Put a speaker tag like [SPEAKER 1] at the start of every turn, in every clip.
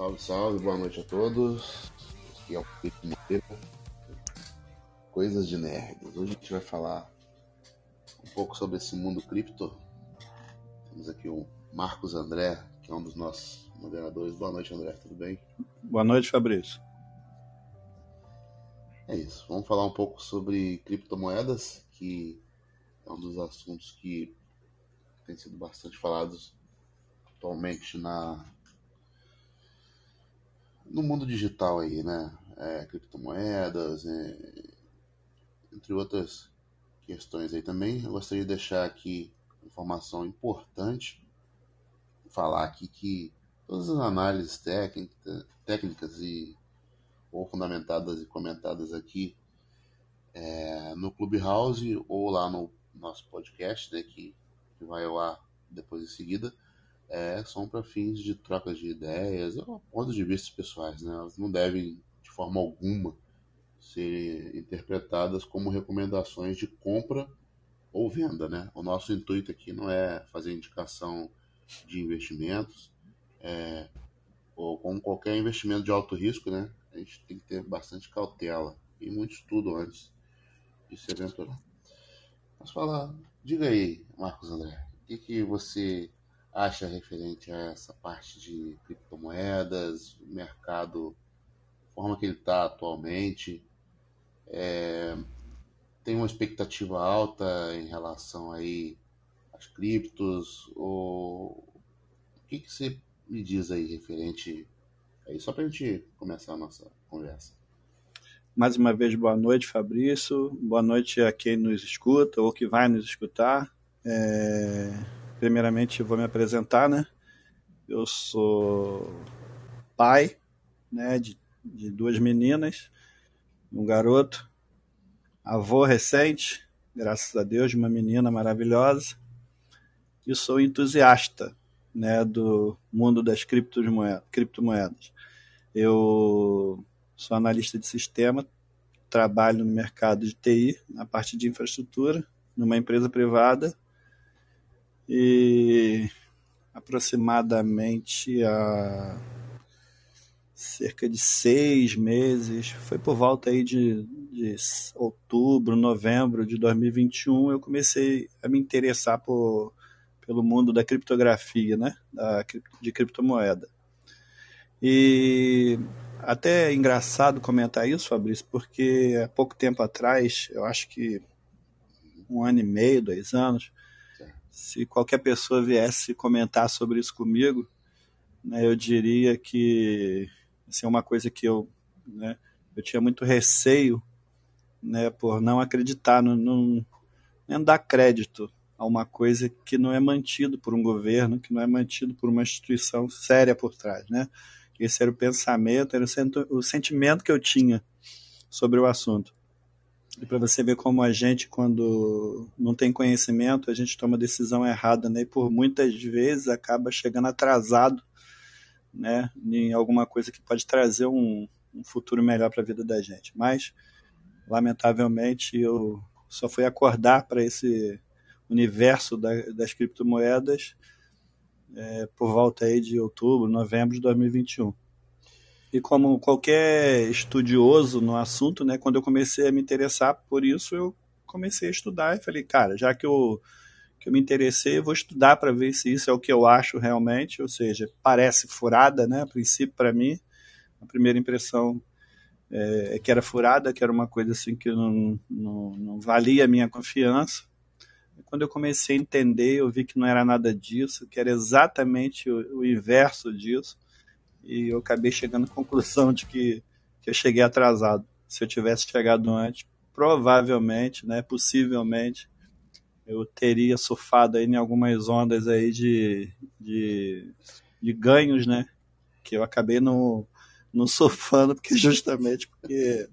[SPEAKER 1] Salve, salve, boa noite a todos. Aqui é o Felipe Moreira. Coisas de nerds. Hoje a gente vai falar um pouco sobre esse mundo cripto. Temos aqui o Marcos André, que é um dos nossos moderadores. Boa noite, André, tudo bem?
[SPEAKER 2] Boa noite, Fabrício.
[SPEAKER 1] É isso. Vamos falar um pouco sobre criptomoedas, que é um dos assuntos que tem sido bastante falados atualmente na no mundo digital aí, né? É, criptomoedas, é, entre outras questões aí também. Eu gostaria de deixar aqui informação importante, falar aqui que todas as análises técnica, técnicas e ou fundamentadas e comentadas aqui é, no Clubhouse ou lá no nosso podcast, né, que, que vai ao ar depois em seguida, é, são para fins de trocas de ideias ou pontos de vista pessoais. Né? Elas não devem, de forma alguma, ser interpretadas como recomendações de compra ou venda. Né? O nosso intuito aqui não é fazer indicação de investimentos, é, ou como qualquer investimento de alto risco, né? a gente tem que ter bastante cautela e muito estudo antes de se aventurar. Mas fala, diga aí, Marcos André, o que, que você acha referente a essa parte de criptomoedas, mercado, forma que ele está atualmente? É, tem uma expectativa alta em relação aí às criptos? Ou o que, que você me diz aí referente aí, só para a gente começar a nossa conversa?
[SPEAKER 2] Mais uma vez, boa noite, Fabrício. Boa noite a quem nos escuta ou que vai nos escutar. É primeiramente vou me apresentar, né? Eu sou pai, né, de, de duas meninas, um garoto, avô recente, graças a Deus, de uma menina maravilhosa, e sou entusiasta, né, do mundo das criptomoedas. Eu sou analista de sistema, trabalho no mercado de TI, na parte de infraestrutura, numa empresa privada e aproximadamente há cerca de seis meses, foi por volta aí de, de outubro, novembro de 2021, eu comecei a me interessar por, pelo mundo da criptografia, né, da, de criptomoeda. E até é engraçado comentar isso, Fabrício, porque há pouco tempo atrás, eu acho que um ano e meio, dois anos, se qualquer pessoa viesse comentar sobre isso comigo, né, eu diria que assim, é uma coisa que eu, né, eu tinha muito receio né, por não acreditar, não, não, não dar crédito a uma coisa que não é mantido por um governo, que não é mantido por uma instituição séria por trás. Né? Esse era o pensamento, era o sentimento que eu tinha sobre o assunto. E para você ver como a gente, quando não tem conhecimento, a gente toma decisão errada, né? E por muitas vezes acaba chegando atrasado, né? Em alguma coisa que pode trazer um, um futuro melhor para a vida da gente. Mas, lamentavelmente, eu só fui acordar para esse universo da, das criptomoedas é, por volta aí de outubro, novembro de 2021. E como qualquer estudioso no assunto, né, quando eu comecei a me interessar por isso, eu comecei a estudar e falei, cara, já que eu, que eu me interessei, eu vou estudar para ver se isso é o que eu acho realmente, ou seja, parece furada, né, a princípio para mim, a primeira impressão é, é, que era furada, que era uma coisa assim que não, não, não valia a minha confiança. Quando eu comecei a entender, eu vi que não era nada disso, que era exatamente o, o inverso disso e eu acabei chegando à conclusão de que, que eu cheguei atrasado. Se eu tivesse chegado antes, provavelmente, né, possivelmente, eu teria surfado aí em algumas ondas aí de, de, de ganhos, né, que eu acabei não, não surfando, porque justamente porque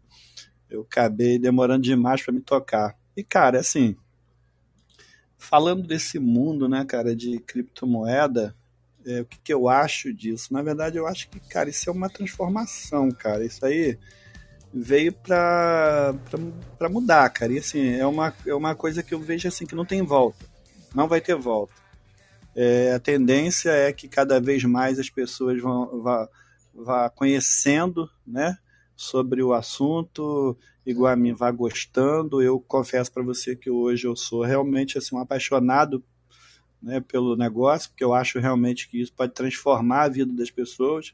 [SPEAKER 2] eu acabei demorando demais para me tocar. E, cara, assim, falando desse mundo, né, cara, de criptomoeda, é, o que, que, eu acho disso? Na verdade, eu acho que, cara, isso é uma transformação, cara. Isso aí veio pra, pra, pra mudar, cara. E assim, é uma, é uma coisa que eu vejo assim que não tem volta. Não vai ter volta. É, a tendência é que cada vez mais as pessoas vão, vão, vá conhecendo, né, sobre o assunto, igual a mim, vá gostando. Eu confesso para você que hoje eu sou realmente assim um apaixonado né, pelo negócio, porque eu acho realmente que isso pode transformar a vida das pessoas.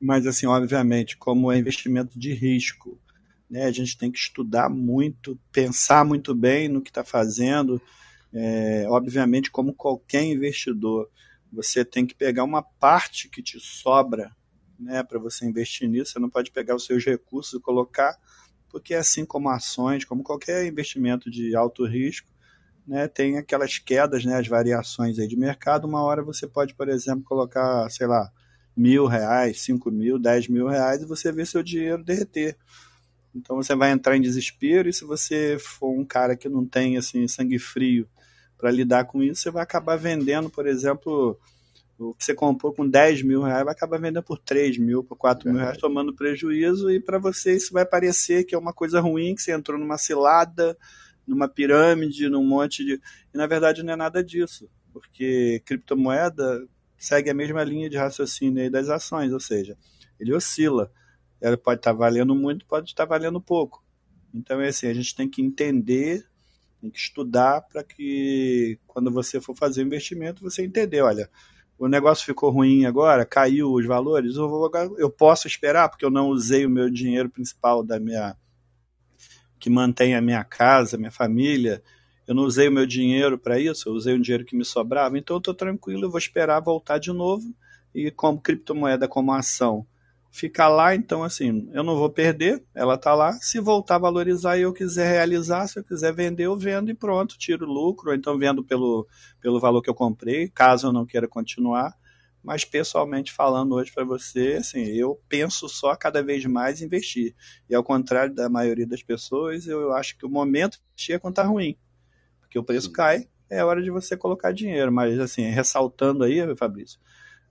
[SPEAKER 2] Mas assim, obviamente, como é investimento de risco, né, a gente tem que estudar muito, pensar muito bem no que está fazendo. É, obviamente, como qualquer investidor, você tem que pegar uma parte que te sobra né, para você investir nisso. Você não pode pegar os seus recursos e colocar, porque assim como ações, como qualquer investimento de alto risco, né, tem aquelas quedas, né, as variações aí de mercado. Uma hora você pode, por exemplo, colocar, sei lá, mil reais, cinco mil, dez mil reais e você vê seu dinheiro derreter. Então você vai entrar em desespero e se você for um cara que não tem assim sangue frio para lidar com isso, você vai acabar vendendo, por exemplo, o que você comprou com 10 mil reais vai acabar vendendo por 3 mil, por 4 é mil reais, tomando prejuízo, e para você isso vai parecer que é uma coisa ruim, que você entrou numa cilada, numa pirâmide, num monte de. E na verdade não é nada disso, porque criptomoeda segue a mesma linha de raciocínio das ações, ou seja, ele oscila. Ela pode estar tá valendo muito, pode estar tá valendo pouco. Então é assim, a gente tem que entender, tem que estudar para que quando você for fazer investimento, você entender, olha, o negócio ficou ruim agora, caiu os valores, eu, vou, eu posso esperar, porque eu não usei o meu dinheiro principal da minha que mantém a minha casa, minha família. Eu não usei o meu dinheiro para isso, eu usei o dinheiro que me sobrava, então eu estou tranquilo, eu vou esperar voltar de novo. E como criptomoeda, como ação, ficar lá, então assim, eu não vou perder, ela está lá. Se voltar a valorizar e eu quiser realizar, se eu quiser vender, eu vendo e pronto, tiro lucro, ou então vendo pelo, pelo valor que eu comprei, caso eu não queira continuar. Mas pessoalmente falando hoje para você, assim, eu penso só cada vez mais investir. E ao contrário da maioria das pessoas, eu acho que o momento de é quando tá ruim. Porque o preço cai, é hora de você colocar dinheiro. Mas assim, ressaltando aí, Fabrício,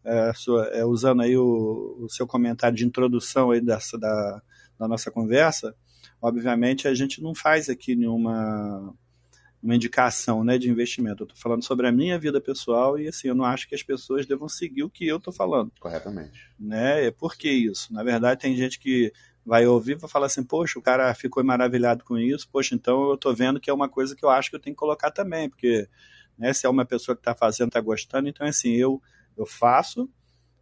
[SPEAKER 2] é, sua, é, usando aí o, o, seu comentário de introdução aí dessa, da, da nossa conversa, obviamente a gente não faz aqui nenhuma uma indicação né, de investimento. Eu estou falando sobre a minha vida pessoal e assim, eu não acho que as pessoas devam seguir o que eu estou falando.
[SPEAKER 1] Corretamente.
[SPEAKER 2] Né? Por que isso? Na verdade, tem gente que vai ouvir e vai falar assim, poxa, o cara ficou maravilhado com isso, poxa, então eu estou vendo que é uma coisa que eu acho que eu tenho que colocar também, porque né, se é uma pessoa que está fazendo, está gostando, então assim, eu eu faço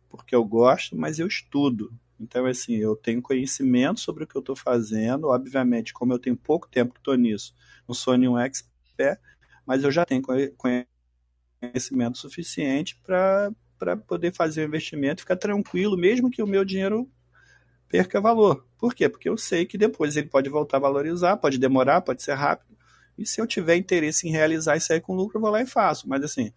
[SPEAKER 2] porque eu gosto, mas eu estudo. Então, assim, eu tenho conhecimento sobre o que eu estou fazendo. Obviamente, como eu tenho pouco tempo que estou nisso, não sou nenhum expert, mas eu já tenho conhecimento suficiente para poder fazer o investimento e ficar tranquilo, mesmo que o meu dinheiro perca valor. Por quê? Porque eu sei que depois ele pode voltar a valorizar, pode demorar, pode ser rápido. E se eu tiver interesse em realizar isso aí com lucro, eu vou lá e faço. Mas assim,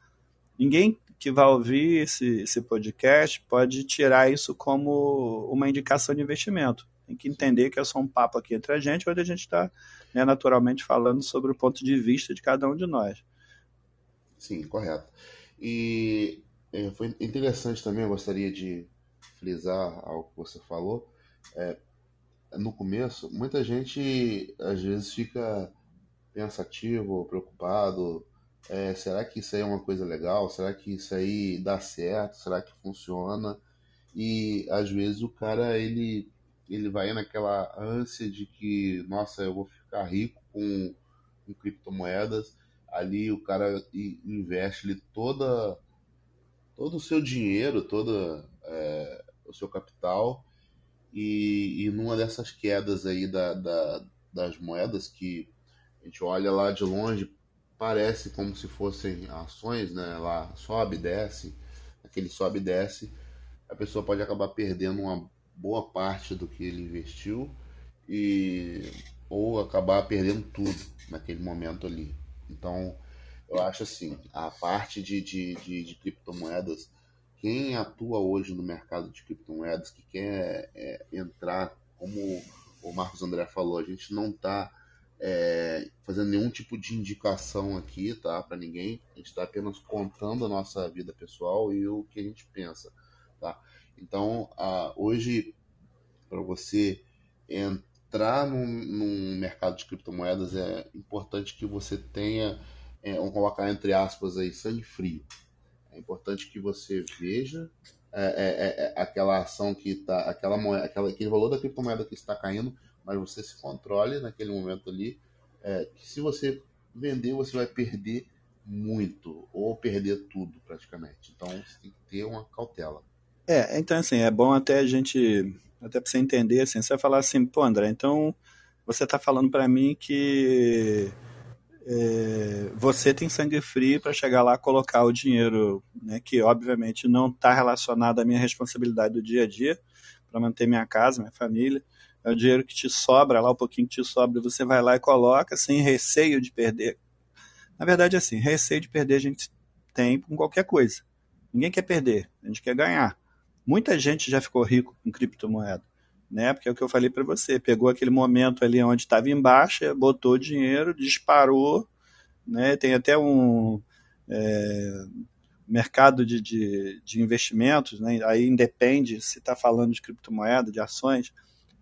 [SPEAKER 2] ninguém que vai ouvir esse, esse podcast pode tirar isso como uma indicação de investimento. Tem que entender que é só um papo aqui entre a gente, onde a gente está né, naturalmente falando sobre o ponto de vista de cada um de nós.
[SPEAKER 1] Sim, correto. E é, foi interessante também, eu gostaria de frisar algo que você falou. É, no começo, muita gente às vezes fica pensativo, preocupado é, será que isso aí é uma coisa legal? Será que isso aí dá certo? Será que funciona? E às vezes o cara ele ele vai naquela ânsia de que, nossa, eu vou ficar rico com, com criptomoedas. Ali o cara investe toda todo o seu dinheiro, todo é, o seu capital e, e numa dessas quedas aí da, da, das moedas que a gente olha lá de longe parece como se fossem ações, né? Lá sobe, desce, aquele sobe e desce, a pessoa pode acabar perdendo uma boa parte do que ele investiu e ou acabar perdendo tudo naquele momento ali. Então, eu acho assim, a parte de, de, de, de criptomoedas, quem atua hoje no mercado de criptomoedas, que quer é, entrar, como o Marcos André falou, a gente não está é, fazendo nenhum tipo de indicação aqui, tá? Para ninguém. A gente está apenas contando a nossa vida pessoal e o que a gente pensa, tá? Então, a, hoje, para você entrar num, num, mercado de criptomoedas, é importante que você tenha, é, vamos colocar entre aspas aí, sangue frio. É importante que você veja é, é, é, aquela ação que está, aquela moeda, aquela, aquele valor da criptomoeda que está caindo, mas você se controle naquele momento ali, é, que se você vender, você vai perder muito, ou perder tudo praticamente. Então você tem que ter uma cautela.
[SPEAKER 2] É, então assim, é bom até a gente, até para você entender, assim, você vai falar assim, pô André, então você está falando para mim que é, você tem sangue frio para chegar lá colocar o dinheiro, né, que obviamente não está relacionado à minha responsabilidade do dia a dia, para manter minha casa, minha família. É o dinheiro que te sobra lá, o pouquinho que te sobra, você vai lá e coloca sem receio de perder. Na verdade, assim, receio de perder a gente tem com qualquer coisa. Ninguém quer perder, a gente quer ganhar. Muita gente já ficou rico com criptomoeda, né? Porque é o que eu falei para você, pegou aquele momento ali onde estava em baixa, botou dinheiro, disparou, né? Tem até um é, mercado de, de, de, investimentos, né? Aí independe se está falando de criptomoeda, de ações,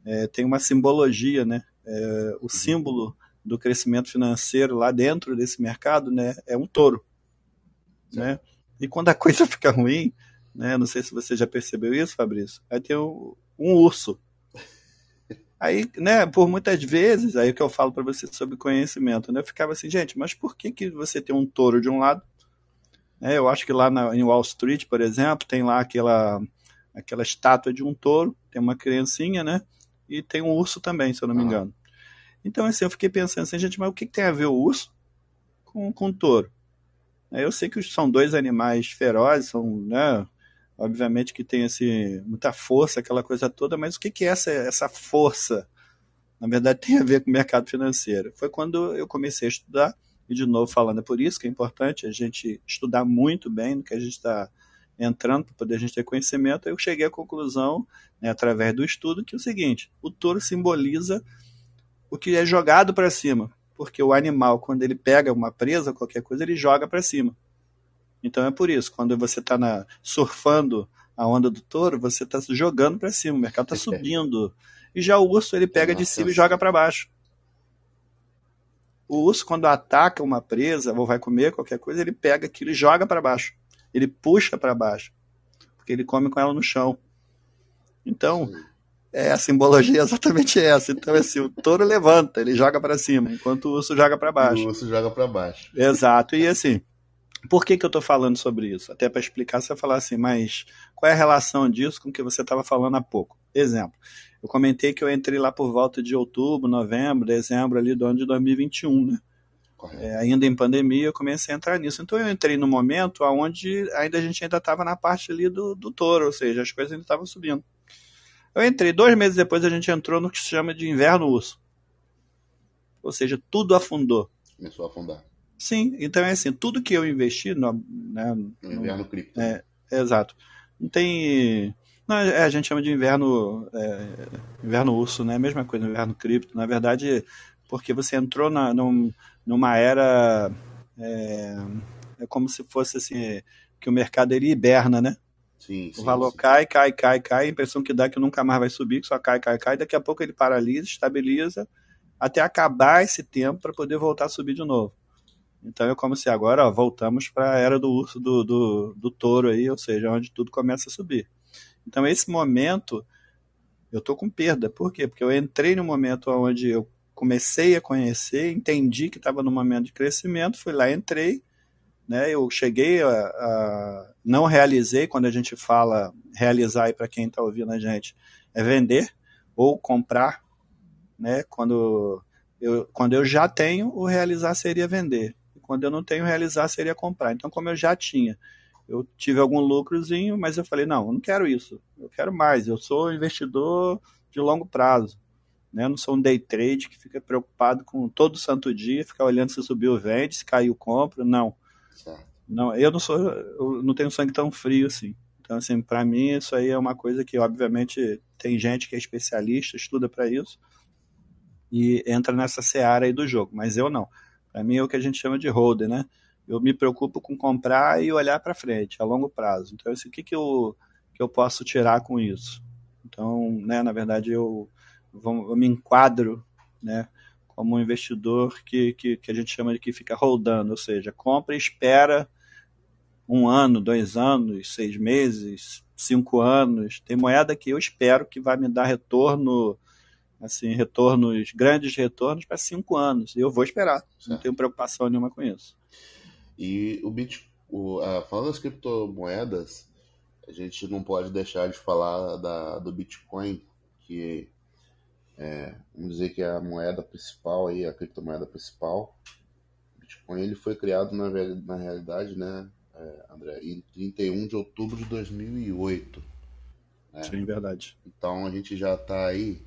[SPEAKER 2] é, tem uma simbologia, né? É, o uhum. símbolo do crescimento financeiro lá dentro desse mercado, né? É um touro, né? E quando a coisa fica ruim, né? Não sei se você já percebeu isso, Fabrício. Aí tem um, um urso. Aí, né, por muitas vezes, aí o que eu falo para você sobre conhecimento, né? Eu ficava assim, gente, mas por que, que você tem um touro de um lado? É, eu acho que lá na, em Wall Street, por exemplo, tem lá aquela, aquela estátua de um touro, tem uma criancinha, né? E tem um urso também, se eu não me engano. Então, assim, eu fiquei pensando assim, gente, mas o que, que tem a ver o urso com, com o touro? Eu sei que são dois animais ferozes, são, né, obviamente que tem esse, muita força, aquela coisa toda, mas o que, que é essa, essa força? Na verdade, tem a ver com o mercado financeiro. Foi quando eu comecei a estudar, e de novo falando, é por isso que é importante a gente estudar muito bem no que a gente está entrando, para poder a gente ter conhecimento. Eu cheguei à conclusão, né, através do estudo, que é o seguinte: o touro simboliza o que é jogado para cima, porque o animal, quando ele pega uma presa, qualquer coisa, ele joga para cima. Então é por isso, quando você está surfando a onda do touro, você está jogando para cima, o mercado está subindo. E já o urso ele pega de cima e joga para baixo. O urso, quando ataca uma presa ou vai comer qualquer coisa, ele pega aquilo e joga para baixo. Ele puxa para baixo. Porque ele come com ela no chão. Então, é, a simbologia é exatamente essa. Então, assim, o touro levanta, ele joga para cima, enquanto o urso joga para baixo.
[SPEAKER 1] O urso joga para baixo.
[SPEAKER 2] Exato. E assim, por que, que eu estou falando sobre isso? Até para explicar, você vai falar assim, mas qual é a relação disso com o que você estava falando há pouco? Exemplo, eu comentei que eu entrei lá por volta de outubro, novembro, dezembro ali do ano de 2021, né? É, ainda em pandemia, eu comecei a entrar nisso. Então eu entrei no momento onde ainda a gente ainda estava na parte ali do, do touro, ou seja, as coisas ainda estavam subindo. Eu entrei, dois meses depois a gente entrou no que se chama de inverno urso. Ou seja, tudo afundou.
[SPEAKER 1] Começou a afundar.
[SPEAKER 2] Sim, então é assim, tudo que eu investi no,
[SPEAKER 1] né, no inverno cripto.
[SPEAKER 2] É, é, exato. Não tem. Não, é, a gente chama de inverno é, inverno urso, né? Mesma coisa, inverno cripto. Na verdade, porque você entrou na, num, numa era. É, é, como se fosse assim, que o mercado ele hiberna, né?
[SPEAKER 1] Sim,
[SPEAKER 2] o valor sim. cai, cai, cai, cai, a impressão que dá que nunca mais vai subir, que só cai, cai, cai, daqui a pouco ele paralisa, estabiliza, até acabar esse tempo para poder voltar a subir de novo. Então é como se agora ó, voltamos para a era do urso, do, do, do touro aí, ou seja, onde tudo começa a subir. Então esse momento eu tô com perda. Por quê? Porque eu entrei no momento onde eu comecei a conhecer, entendi que estava no momento de crescimento, fui lá, entrei, né? Eu cheguei a, a não realizei quando a gente fala realizar para quem está ouvindo a gente é vender ou comprar, né? Quando eu, quando eu já tenho, o realizar seria vender. Quando eu não tenho realizar, seria comprar. Então, como eu já tinha, eu tive algum lucrozinho, mas eu falei, não, eu não quero isso. Eu quero mais. Eu sou investidor de longo prazo. Né? Eu não sou um day trade que fica preocupado com todo santo dia, ficar olhando se subiu, vende, se caiu, compra. Não. Não, eu não sou, eu não tenho sangue tão frio assim. Então, assim, para mim isso aí é uma coisa que, obviamente, tem gente que é especialista, estuda para isso e entra nessa seara aí do jogo, mas eu não. Para mim é o que a gente chama de holder, né? Eu me preocupo com comprar e olhar para frente, a longo prazo. Então, assim, o que, que, eu, que eu posso tirar com isso? Então, né, na verdade, eu, eu me enquadro né, como um investidor que, que, que a gente chama de que fica rodando, ou seja, compra e espera um ano, dois anos, seis meses, cinco anos. Tem moeda que eu espero que vai me dar retorno, assim, retornos, grandes retornos para cinco anos. E eu vou esperar. Certo. Não tenho preocupação nenhuma com isso.
[SPEAKER 1] E o Bitcoin, falando das criptomoedas, a gente não pode deixar de falar da, do Bitcoin, que é, vamos dizer que é a moeda principal aí, a criptomoeda principal. O Bitcoin ele foi criado na, na realidade, né, é, André, em 31 de outubro de 2008.
[SPEAKER 2] Né? Sim, verdade.
[SPEAKER 1] Então a gente já está aí,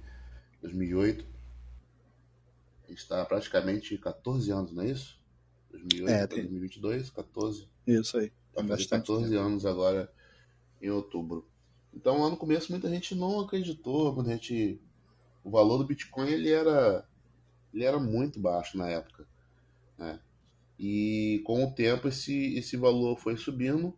[SPEAKER 1] 2008, está praticamente 14 anos, não é isso? 2008 é, tem... 2022, 14.
[SPEAKER 2] Isso aí.
[SPEAKER 1] Vai fazer 14 tempo. anos agora em outubro. Então lá no começo muita gente não acreditou, quando a gente o valor do Bitcoin ele era ele era muito baixo na época, né? E com o tempo esse, esse valor foi subindo,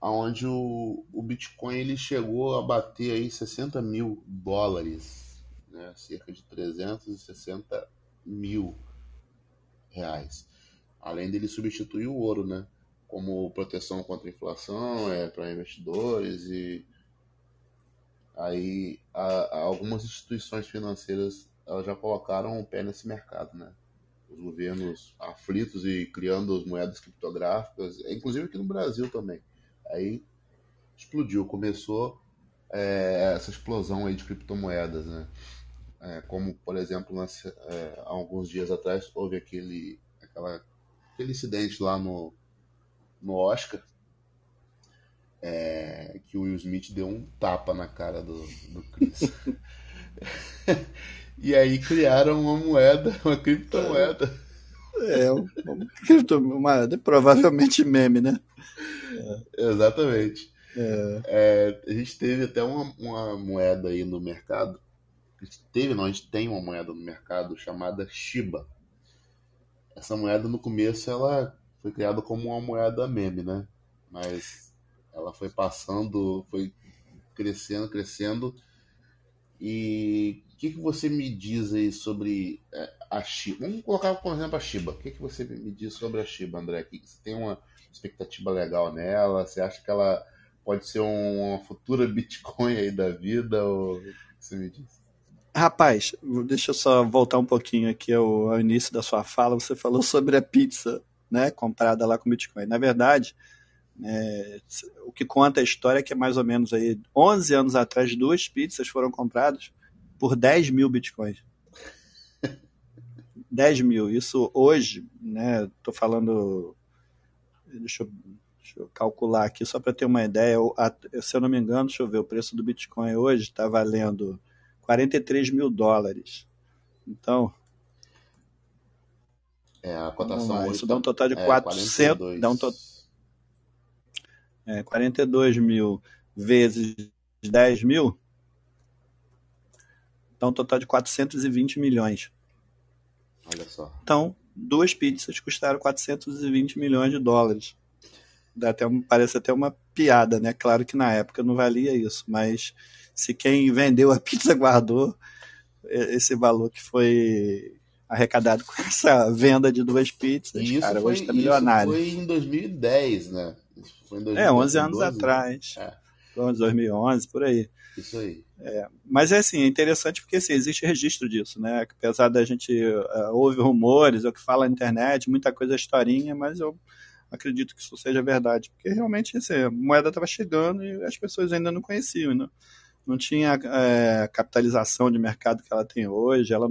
[SPEAKER 1] aonde o, o Bitcoin ele chegou a bater aí 60 mil dólares, né? cerca de 360 mil reais. Além dele substituir o ouro, né? como proteção contra a inflação, é, para investidores e aí a, a algumas instituições financeiras já colocaram o pé nesse mercado, né? Os governos aflitos e criando as moedas criptográficas, inclusive aqui no Brasil também. Aí explodiu, começou é, essa explosão aí de criptomoedas, né? É, como, por exemplo, nas, é, há alguns dias atrás houve aquele, aquela, aquele incidente lá no, no Oscar, é, que o Will Smith deu um tapa na cara do, do Chris. e aí criaram uma moeda, uma criptomoeda.
[SPEAKER 2] É, uma criptomoeda, provavelmente meme, né?
[SPEAKER 1] É. Exatamente. É. É, a gente teve até uma, uma moeda aí no mercado. Teve, não, a gente tem uma moeda no mercado chamada Shiba. Essa moeda no começo ela foi criada como uma moeda meme, né? Mas ela foi passando, foi crescendo, crescendo. E o que, que você me diz aí sobre é, a Shiba? Vamos colocar, por exemplo, a Shiba. O que, que você me diz sobre a Shiba, André? Você tem uma expectativa legal nela? Você acha que ela pode ser uma futura Bitcoin aí da vida? Ou o que você me diz?
[SPEAKER 2] Rapaz, deixa eu só voltar um pouquinho aqui ao, ao início da sua fala. Você falou sobre a pizza né, comprada lá com Bitcoin. Na verdade, é, o que conta a história é que é mais ou menos aí 11 anos atrás duas pizzas foram compradas por 10 mil Bitcoins. 10 mil. Isso hoje, né, tô falando, deixa eu, deixa eu calcular aqui só para ter uma ideia, se eu não me engano, deixa eu ver, o preço do Bitcoin hoje está valendo 43 mil dólares. Então,
[SPEAKER 1] é, a cotação
[SPEAKER 2] Isso dá um total de é, 400. 42. Dá um to... é, 42 mil vezes 10 mil. Dá um total de 420 milhões.
[SPEAKER 1] Olha só.
[SPEAKER 2] Então, duas pizzas custaram 420 milhões de dólares. Dá até parece até uma piada, né? Claro que na época não valia isso, mas se quem vendeu a pizza guardou esse valor que foi arrecadado com essa venda de duas pizzas. Isso cara, foi, hoje tá milionário.
[SPEAKER 1] Isso foi em 2010, né?
[SPEAKER 2] foi em 2010, é, 11 anos 12, atrás. É. 2011, por aí.
[SPEAKER 1] Isso aí.
[SPEAKER 2] É, mas é assim, é interessante porque assim, existe registro disso, né? Apesar da gente uh, ouve rumores, é o que fala na internet, muita coisa é historinha, mas eu acredito que isso seja verdade. Porque realmente assim, a moeda estava chegando e as pessoas ainda não conheciam, né? Não tinha é, capitalização de mercado que ela tem hoje, ela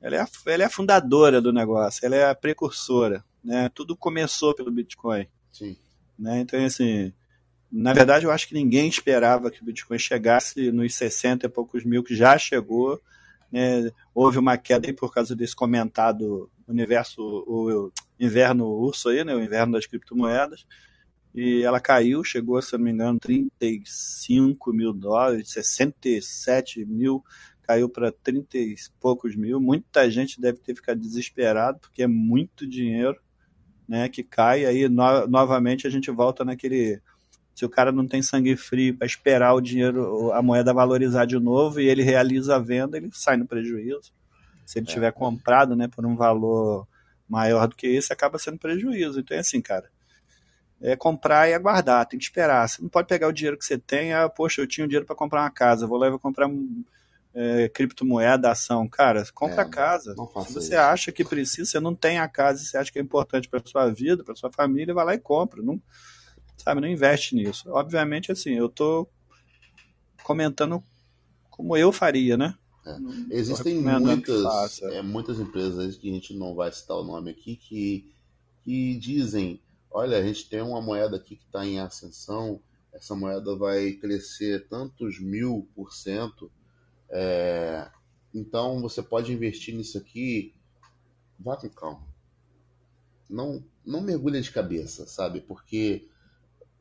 [SPEAKER 2] ela é, a, ela é a fundadora do negócio, ela é a precursora, né? Tudo começou pelo Bitcoin.
[SPEAKER 1] Sim.
[SPEAKER 2] Né? Então, assim, na verdade, eu acho que ninguém esperava que o Bitcoin chegasse nos 60 e poucos mil, que já chegou. Né? Houve uma queda aí por causa desse comentado universo, o, inverno urso aí, né? o inverno das criptomoedas. E ela caiu, chegou, se não me engano, 35 mil dólares, 67 mil caiu para 30 e poucos mil. Muita gente deve ter ficado desesperado, porque é muito dinheiro né, que cai. Aí, no, novamente, a gente volta naquele. Se o cara não tem sangue frio para esperar o dinheiro, a moeda valorizar de novo e ele realiza a venda, ele sai no prejuízo. Se ele é. tiver comprado né, por um valor maior do que esse, acaba sendo prejuízo. Então é assim, cara. É comprar e aguardar, tem que esperar. Você não pode pegar o dinheiro que você tem, ah, poxa, eu tinha o dinheiro para comprar uma casa, vou lá e vou comprar é, criptomoeda, ação. Cara, compra é, a casa. Se você isso. acha que precisa, você não tem a casa, você acha que é importante para sua vida, para sua família, vai lá e compra. Não, sabe, não investe nisso. Obviamente, assim, eu estou comentando como eu faria, né?
[SPEAKER 1] É. Existem muitas, é, muitas empresas que a gente não vai citar o nome aqui que, que dizem olha, a gente tem uma moeda aqui que está em ascensão, essa moeda vai crescer tantos mil por cento, é, então você pode investir nisso aqui, vá com calma. Não, não mergulha de cabeça, sabe? Porque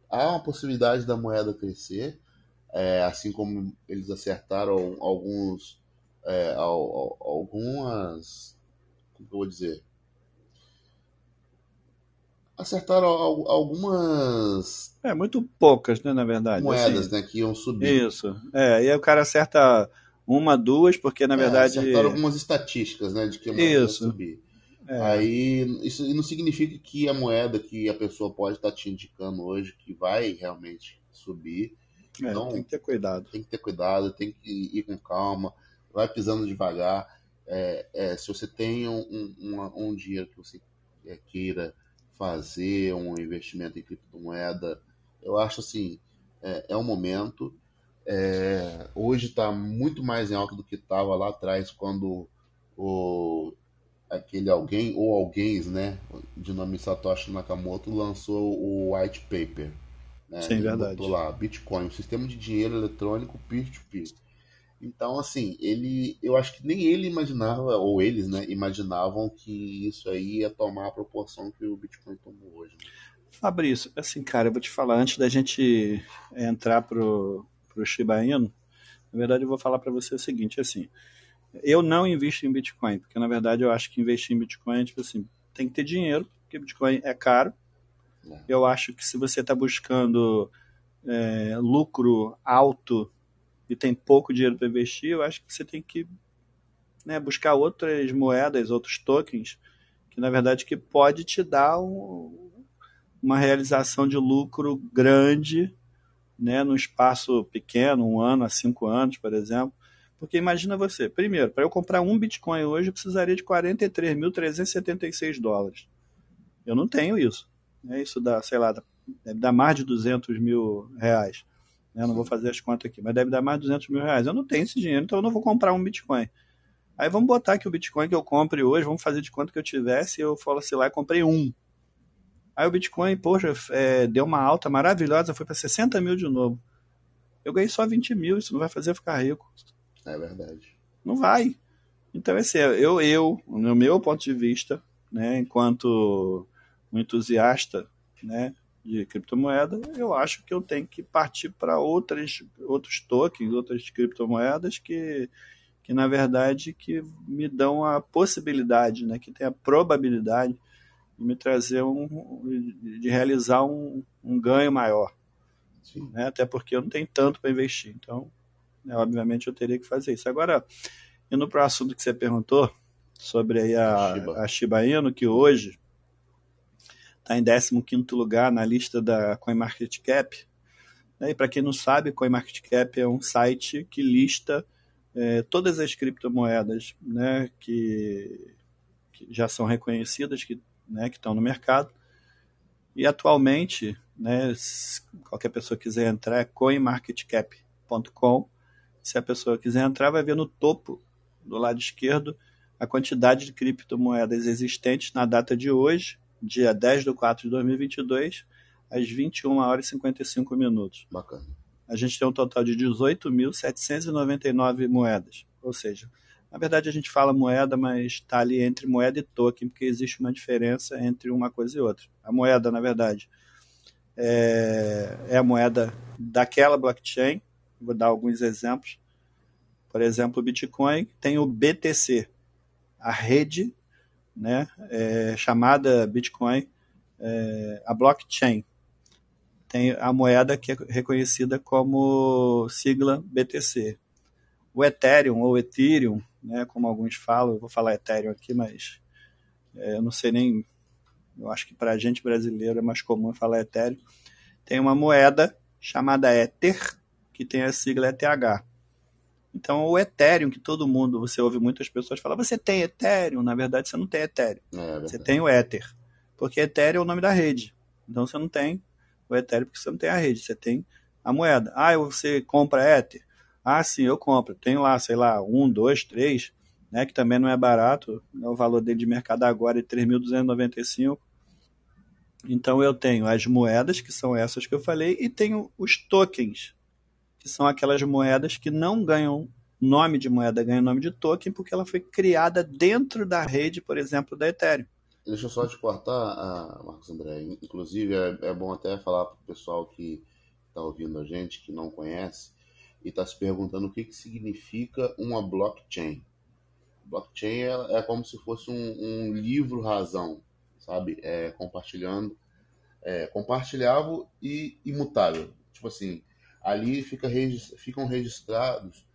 [SPEAKER 1] há uma possibilidade da moeda crescer, é, assim como eles acertaram alguns, é, algumas, como eu vou dizer, acertaram algumas.
[SPEAKER 2] É, muito poucas, né, na verdade.
[SPEAKER 1] Moedas, assim. né, que iam subir.
[SPEAKER 2] Isso. É, e aí o cara acerta uma, duas, porque na é, verdade.
[SPEAKER 1] Acertaram algumas estatísticas, né, de que a moeda isso. ia subir. É. Aí, isso não significa que a moeda que a pessoa pode estar te indicando hoje que vai realmente subir.
[SPEAKER 2] É, então, tem que ter cuidado.
[SPEAKER 1] Tem que ter cuidado, tem que ir com calma, vai pisando devagar. É, é, se você tem um, um, um dinheiro que você é, queira fazer um investimento em criptomoeda, eu acho assim, é, é um momento. É, hoje está muito mais em alta do que estava lá atrás quando o, aquele alguém ou alguém, né, de nome Satoshi Nakamoto lançou o white paper. Né,
[SPEAKER 2] Sim, verdade.
[SPEAKER 1] Lá Bitcoin, um sistema de dinheiro eletrônico peer-to-peer. -peer. Então, assim, ele, eu acho que nem ele imaginava, ou eles, né, imaginavam que isso aí ia tomar a proporção que o Bitcoin tomou hoje. Né?
[SPEAKER 2] Fabrício, assim, cara, eu vou te falar, antes da gente entrar pro, pro Shiba Inu, na verdade eu vou falar para você o seguinte, assim, eu não invisto em Bitcoin, porque na verdade eu acho que investir em Bitcoin, tipo assim, tem que ter dinheiro, porque Bitcoin é caro. É. Eu acho que se você está buscando é, lucro alto e tem pouco dinheiro para investir, eu acho que você tem que né, buscar outras moedas, outros tokens, que na verdade que pode te dar um, uma realização de lucro grande, né, num espaço pequeno, um ano a cinco anos, por exemplo. Porque imagina você, primeiro, para eu comprar um Bitcoin hoje, eu precisaria de 43.376 dólares. Eu não tenho isso. Né? Isso dá, sei lá, dar mais de 200 mil reais. Né? Não vou fazer as contas aqui, mas deve dar mais de 200 mil reais. Eu não tenho esse dinheiro, então eu não vou comprar um Bitcoin. Aí vamos botar que o Bitcoin que eu compre hoje, vamos fazer de quanto que eu tivesse, eu falo assim lá comprei um. Aí o Bitcoin, poxa, é, deu uma alta maravilhosa, foi para 60 mil de novo. Eu ganhei só 20 mil, isso não vai fazer eu ficar rico.
[SPEAKER 1] É verdade.
[SPEAKER 2] Não vai. Então, assim, eu, eu, no meu ponto de vista, né, enquanto um entusiasta, né, de criptomoeda, eu acho que eu tenho que partir para outras outros tokens, outras criptomoedas que que na verdade que me dão a possibilidade, né, que tem a probabilidade de me trazer um de realizar um, um ganho maior. Né, até porque eu não tenho tanto para investir. Então, né, obviamente eu teria que fazer isso. Agora, indo para o assunto que você perguntou sobre aí a, Shiba. a Shiba Inu, que hoje está em 15 lugar na lista da CoinMarketCap. E para quem não sabe, CoinMarketCap é um site que lista é, todas as criptomoedas né, que, que, já são reconhecidas, que né, estão no mercado. E atualmente, né, qualquer pessoa quiser entrar, é coinmarketcap.com. Se a pessoa quiser entrar, vai ver no topo do lado esquerdo a quantidade de criptomoedas existentes na data de hoje dia 10 de 4 de 2022, às 21 horas e 55 minutos.
[SPEAKER 1] Bacana.
[SPEAKER 2] A gente tem um total de 18.799 moedas. Ou seja, na verdade a gente fala moeda, mas está ali entre moeda e token, porque existe uma diferença entre uma coisa e outra. A moeda, na verdade, é, é a moeda daquela blockchain. Vou dar alguns exemplos. Por exemplo, o Bitcoin tem o BTC, a rede né, é, chamada Bitcoin, é, a blockchain. Tem a moeda que é reconhecida como sigla BTC. O Ethereum ou Ethereum, né, como alguns falam, eu vou falar Ethereum aqui, mas é, eu não sei nem eu acho que para a gente brasileiro é mais comum falar Ethereum, tem uma moeda chamada Ether, que tem a sigla ETH. Então, o Ethereum, que todo mundo, você ouve muitas pessoas falar, você tem Ethereum? Na verdade, você não tem Ethereum. É você tem o Ether. Porque Ethereum é o nome da rede. Então, você não tem o Ethereum porque você não tem a rede, você tem a moeda. Ah, você compra Ether? Ah, sim, eu compro. Tenho lá, sei lá, um, dois, três, né, que também não é barato. Né, o valor dele de mercado agora é 3.295. Então eu tenho as moedas, que são essas que eu falei, e tenho os tokens, que são aquelas moedas que não ganham nome de moeda, ganham nome de token, porque ela foi criada dentro da rede, por exemplo, da Ethereum.
[SPEAKER 1] Deixa eu só te cortar, ah, Marcos André. Inclusive, é, é bom até falar para o pessoal que está ouvindo a gente, que não conhece, e está se perguntando o que, que significa uma blockchain. Blockchain é, é como se fosse um, um livro razão, sabe? É, compartilhando, é, compartilhável e imutável. Tipo assim, ali fica, ficam registrados,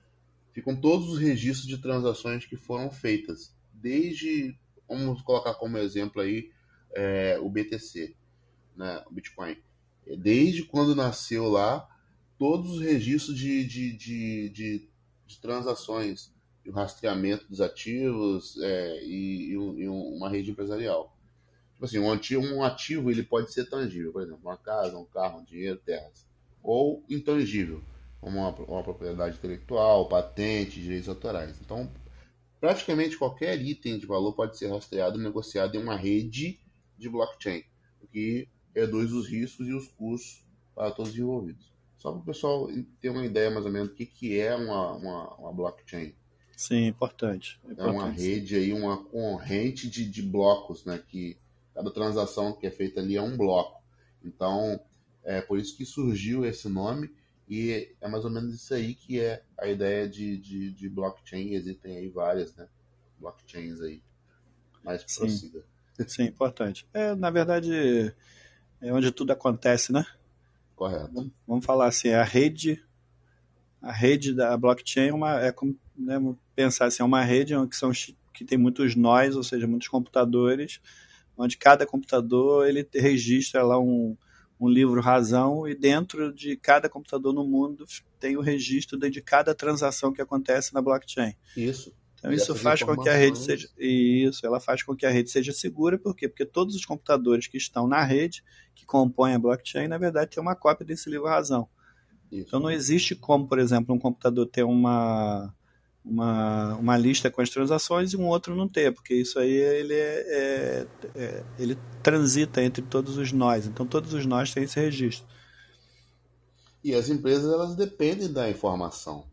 [SPEAKER 1] ficam todos os registros de transações que foram feitas, desde, vamos colocar como exemplo aí, é, o BTC, né, o Bitcoin. Desde quando nasceu lá, todos os registros de, de, de, de, de transações, o rastreamento dos ativos é, e, e, uma rede empresarial. Tipo assim, um ativo, um ativo ele pode ser tangível, por exemplo, uma casa, um carro, um dinheiro, terras. Ou intangível, como uma, uma propriedade intelectual, patente, direitos autorais. Então, praticamente qualquer item de valor pode ser rastreado e negociado em uma rede de blockchain, o que reduz os riscos e os custos para todos os envolvidos. Só para o pessoal ter uma ideia mais ou menos do que, que é uma, uma, uma blockchain.
[SPEAKER 2] Sim, importante.
[SPEAKER 1] É, uma rede aí, uma corrente de, de blocos, né? Que Cada transação que é feita ali é um bloco. Então, é por isso que surgiu esse nome e é mais ou menos isso aí que é a ideia de, de, de blockchain. Existem aí várias, né? Blockchains aí. Mais prossiga.
[SPEAKER 2] Sim, importante. É, na verdade, é onde tudo acontece, né?
[SPEAKER 1] Correto.
[SPEAKER 2] Vamos falar assim, a rede, a rede da blockchain é, uma, é como né, pensar assim, é uma rede que são que tem muitos nós, ou seja, muitos computadores onde cada computador ele registra lá um, um livro razão e dentro de cada computador no mundo tem o registro de cada transação que acontece na blockchain.
[SPEAKER 1] Isso.
[SPEAKER 2] Então isso faz com que a rede seja isso, ela faz com que a rede seja segura, por quê? Porque todos os computadores que estão na rede, que compõem a blockchain, na verdade tem uma cópia desse livro razão. Isso. Então não existe como, por exemplo, um computador ter uma uma, uma lista com as transações e um outro não ter, porque isso aí ele, é, é, é, ele transita entre todos os nós, então todos os nós têm esse registro.
[SPEAKER 1] E as empresas elas dependem da informação,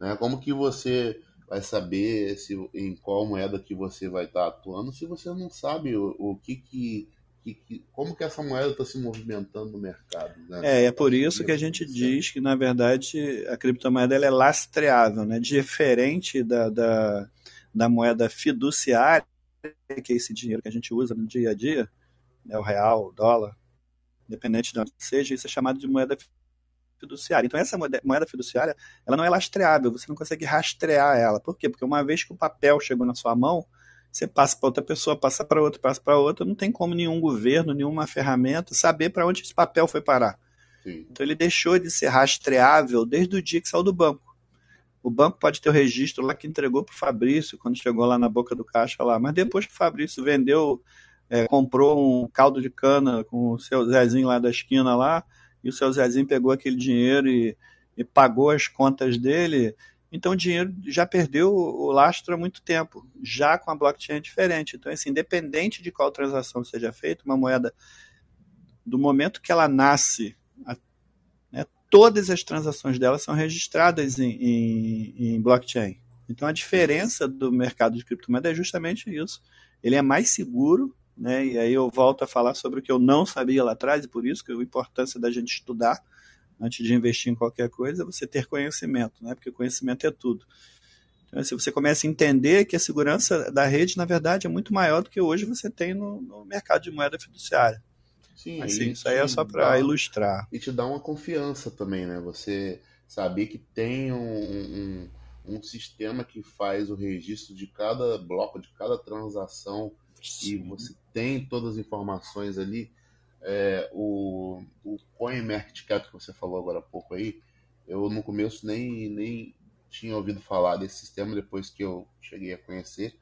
[SPEAKER 1] né? Como que você vai saber se, em qual moeda que você vai estar atuando se você não sabe o, o que que que, que, como que essa moeda está se movimentando no mercado. Né?
[SPEAKER 2] É, é por isso que a gente diz que, na verdade, a criptomoeda ela é lastreável, né? diferente da, da, da moeda fiduciária, que é esse dinheiro que a gente usa no dia a dia, né? o real, o dólar, independente de onde seja, isso é chamado de moeda fiduciária. Então, essa moeda fiduciária, ela não é lastreável, você não consegue rastrear ela. Por quê? Porque uma vez que o papel chegou na sua mão, você passa para outra pessoa, passa para outra, passa para outra, não tem como nenhum governo, nenhuma ferramenta saber para onde esse papel foi parar. Sim. Então ele deixou de ser rastreável desde o dia que saiu do banco. O banco pode ter o registro lá que entregou para o Fabrício quando chegou lá na boca do caixa lá, mas depois que o Fabrício vendeu, é, comprou um caldo de cana com o seu Zezinho lá da esquina lá, e o seu Zezinho pegou aquele dinheiro e, e pagou as contas dele, então o dinheiro já perdeu o lastro há muito tempo. Já com a blockchain é diferente. Então, assim, independente de qual transação seja feita, uma moeda, do momento que ela nasce, a, né, todas as transações dela são registradas em, em, em blockchain. Então a diferença do mercado de criptomoeda é justamente isso. Ele é mais seguro, né? E aí eu volto a falar sobre o que eu não sabia lá atrás, e por isso que a importância da gente estudar antes de investir em qualquer coisa, é você ter conhecimento, né? porque conhecimento é tudo. Então, assim, você começa a entender que a segurança da rede, na verdade, é muito maior do que hoje você tem no, no mercado de moeda fiduciária. Sim, assim, isso aí é só para ilustrar.
[SPEAKER 1] E te dá uma confiança também, né? Você saber que tem um, um, um sistema que faz o registro de cada bloco, de cada transação Sim. e você tem todas as informações ali. É, o, o CoinMarketCap que você falou agora há pouco aí, eu no começo nem, nem tinha ouvido falar desse sistema depois que eu cheguei a conhecer.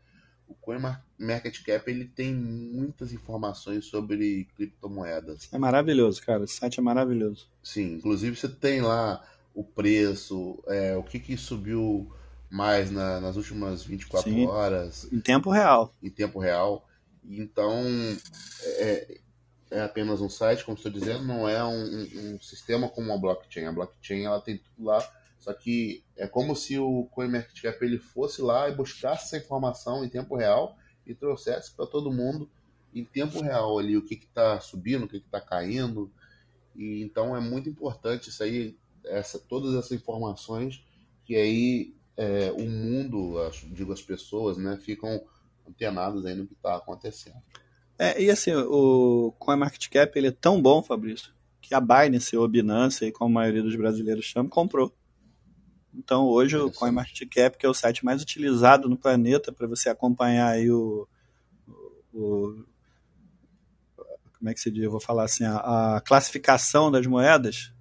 [SPEAKER 1] O CoinMarketCap ele tem muitas informações sobre criptomoedas.
[SPEAKER 2] É maravilhoso, cara. Esse site é maravilhoso.
[SPEAKER 1] Sim, inclusive você tem lá o preço, é, o que, que subiu mais na, nas últimas 24 Sim, horas.
[SPEAKER 2] Em tempo real.
[SPEAKER 1] Em tempo real. Então, é, é apenas um site, como estou dizendo, não é um, um, sistema como a blockchain. A blockchain ela tem tudo lá, só que é como se o CoinMarketCap ele fosse lá e buscasse essa informação em tempo real e trouxesse para todo mundo em tempo real ali o que está subindo, o que está caindo. E então é muito importante isso aí, essa, todas essas informações que aí é, o mundo, digo as pessoas, né, ficam antenadas aí no que está acontecendo.
[SPEAKER 2] É, e assim, o CoinMarketCap ele é tão bom, Fabrício, que a Binance ou Binance, como a maioria dos brasileiros chama, comprou. Então hoje o CoinMarketCap, que é o site mais utilizado no planeta para você acompanhar aí o, o, como é que se diz? Eu vou falar assim, a, a classificação das moedas,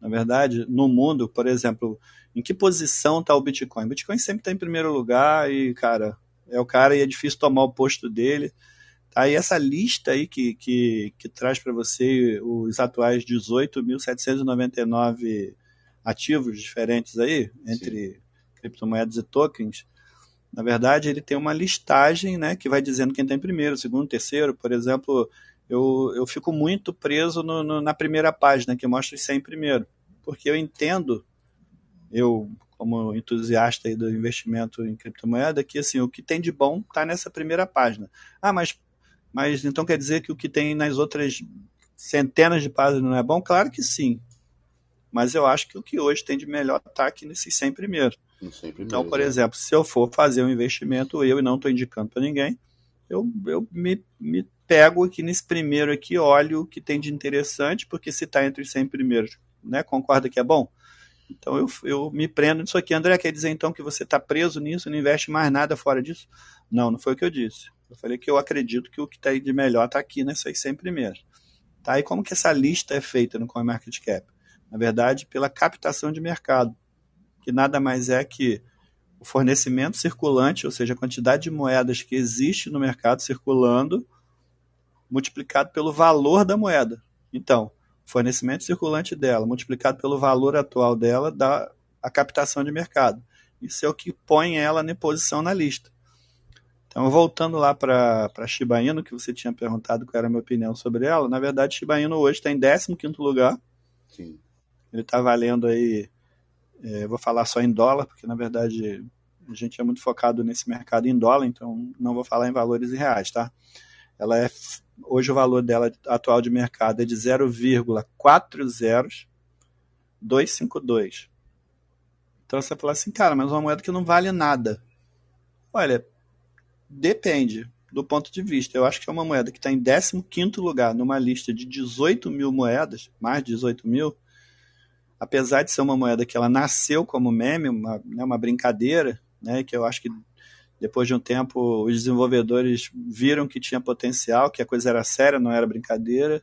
[SPEAKER 2] na verdade, no mundo, por exemplo, em que posição está o Bitcoin? O Bitcoin sempre está em primeiro lugar e, cara, é o cara e é difícil tomar o posto dele. Aí essa lista aí que, que, que traz para você os atuais 18.799 ativos diferentes aí, entre Sim. criptomoedas e tokens, na verdade ele tem uma listagem né, que vai dizendo quem está em primeiro, segundo, terceiro. Por exemplo, eu, eu fico muito preso no, no, na primeira página, que mostra os 100 primeiro, porque eu entendo, eu como entusiasta do investimento em criptomoeda, que assim, o que tem de bom está nessa primeira página. Ah, mas mas então quer dizer que o que tem nas outras centenas de páginas não é bom? Claro que sim. Mas eu acho que o que hoje tem de melhor está aqui nesses 100 primeiros. então, por é. exemplo, se eu for fazer um investimento, eu e não estou indicando para ninguém, eu, eu me, me pego aqui nesse primeiro aqui, olho o que tem de interessante, porque se está entre os 100 primeiros, né, concorda que é bom? Então eu, eu me prendo nisso aqui. André, quer dizer então que você está preso nisso, não investe mais nada fora disso? Não, não foi o que eu disse. Eu falei que eu acredito que o que está aí de melhor está aqui nessas 100 primeiras. Tá? E como que essa lista é feita no CoinMarketCap? Na verdade, pela captação de mercado, que nada mais é que o fornecimento circulante, ou seja, a quantidade de moedas que existe no mercado circulando, multiplicado pelo valor da moeda. Então, fornecimento circulante dela, multiplicado pelo valor atual dela, dá a captação de mercado. Isso é o que põe ela em posição na lista. Então, voltando lá para Shiba Inu, que você tinha perguntado qual era a minha opinião sobre ela, na verdade, Shiba Inu hoje está em 15 lugar. Sim. Ele está valendo aí, é, vou falar só em dólar, porque na verdade a gente é muito focado nesse mercado em dólar, então não vou falar em valores em reais, tá? Ela é, hoje o valor dela atual de mercado é de 0,40252. Então você fala assim, cara, mas uma moeda que não vale nada. Olha, Depende do ponto de vista. Eu acho que é uma moeda que está em 15 lugar numa lista de 18 mil moedas, mais de 18 mil, apesar de ser uma moeda que ela nasceu como meme, uma, né, uma brincadeira, né, que eu acho que depois de um tempo os desenvolvedores viram que tinha potencial, que a coisa era séria, não era brincadeira,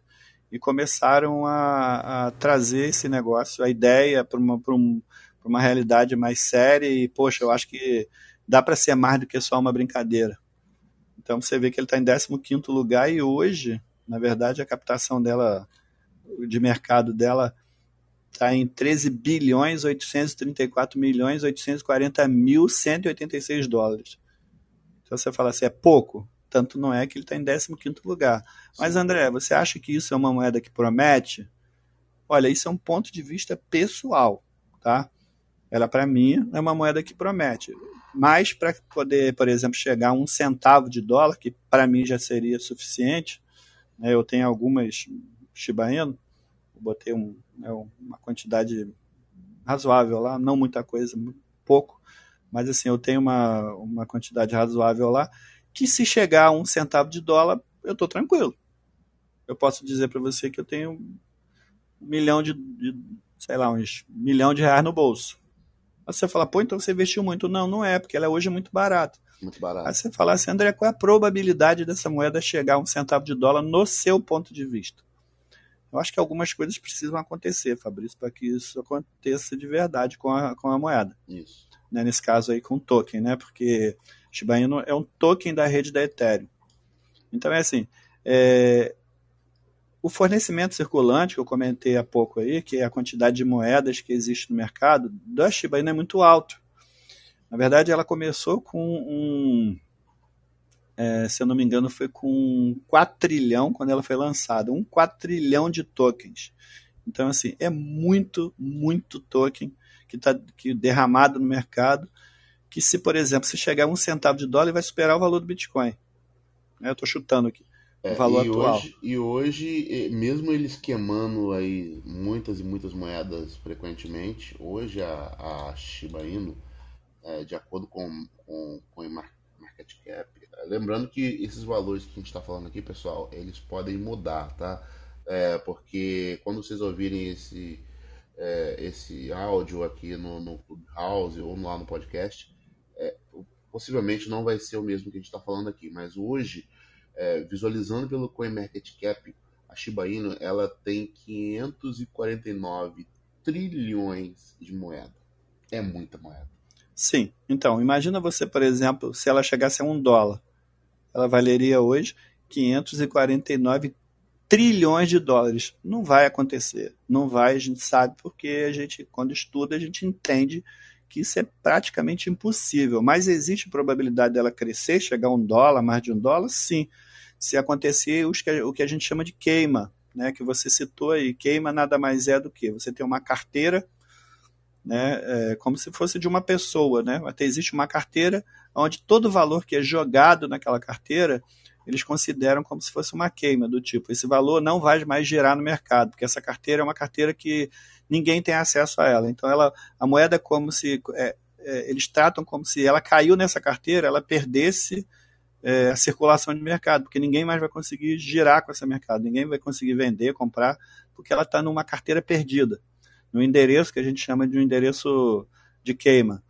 [SPEAKER 2] e começaram a, a trazer esse negócio, a ideia para uma, um, uma realidade mais séria, e poxa, eu acho que dá para ser mais do que só uma brincadeira. Então você vê que ele está em 15 lugar e hoje, na verdade, a captação dela, de mercado dela, está em 13 bilhões 834 milhões 840 mil 186 dólares. Então você fala assim, é pouco? Tanto não é que ele está em 15 lugar. Mas André, você acha que isso é uma moeda que promete? Olha, isso é um ponto de vista pessoal, tá? Ela, para mim, é uma moeda que promete mas para poder, por exemplo, chegar a um centavo de dólar, que para mim já seria suficiente, né, eu tenho algumas Shiba Inu, botei um, né, uma quantidade razoável lá, não muita coisa, pouco, mas assim, eu tenho uma, uma quantidade razoável lá, que se chegar a um centavo de dólar, eu estou tranquilo. Eu posso dizer para você que eu tenho um milhão de, de, sei lá, uns milhão de reais no bolso. Aí você fala, pô, então você investiu muito. Não, não é, porque ela é hoje muito barata.
[SPEAKER 1] Muito barato.
[SPEAKER 2] Aí você fala assim, André, qual é a probabilidade dessa moeda chegar a um centavo de dólar no seu ponto de vista? Eu acho que algumas coisas precisam acontecer, Fabrício, para que isso aconteça de verdade com a, com a moeda.
[SPEAKER 1] Isso.
[SPEAKER 2] Né, nesse caso aí com o token, né? Porque Shiba Inu é um token da rede da Ethereum. Então é assim, é, o fornecimento circulante, que eu comentei há pouco aí, que é a quantidade de moedas que existe no mercado, da Shiba Inu é muito alto. Na verdade, ela começou com um. É, se eu não me engano, foi com um 4 trilhão quando ela foi lançada. Um 4 trilhão de tokens. Então, assim, é muito, muito token que está que derramado no mercado. Que se, por exemplo, se chegar a um centavo de dólar, vai superar o valor do Bitcoin. Eu estou chutando aqui. É, valor
[SPEAKER 1] e
[SPEAKER 2] atual.
[SPEAKER 1] Hoje, e hoje, mesmo eles queimando aí muitas e muitas moedas frequentemente, hoje a, a Shiba Inu, é, de acordo com, com, com o market cap, lembrando que esses valores que a gente está falando aqui, pessoal, eles podem mudar, tá? É, porque quando vocês ouvirem esse, é, esse áudio aqui no, no Clubhouse ou lá no podcast, é, possivelmente não vai ser o mesmo que a gente está falando aqui, mas hoje é, visualizando pelo CoinMarketCap, a Shiba Inu ela tem 549 trilhões de moeda. É muita moeda.
[SPEAKER 2] Sim. Então, imagina você, por exemplo, se ela chegasse a um dólar, ela valeria hoje 549 trilhões de dólares. Não vai acontecer. Não vai, a gente sabe, porque a gente, quando estuda, a gente entende que isso é praticamente impossível. Mas existe probabilidade dela crescer, chegar a um dólar, mais de um dólar? Sim se acontecer os que, o que a gente chama de queima, né, que você citou aí. Queima nada mais é do que você tem uma carteira, né, é, como se fosse de uma pessoa. Né? Até existe uma carteira onde todo o valor que é jogado naquela carteira eles consideram como se fosse uma queima do tipo, esse valor não vai mais girar no mercado, porque essa carteira é uma carteira que ninguém tem acesso a ela. Então ela, a moeda é como se é, é, eles tratam como se ela caiu nessa carteira, ela perdesse é, a circulação de mercado, porque ninguém mais vai conseguir girar com esse mercado, ninguém vai conseguir vender, comprar, porque ela está numa carteira perdida, no endereço que a gente chama de um endereço de queima.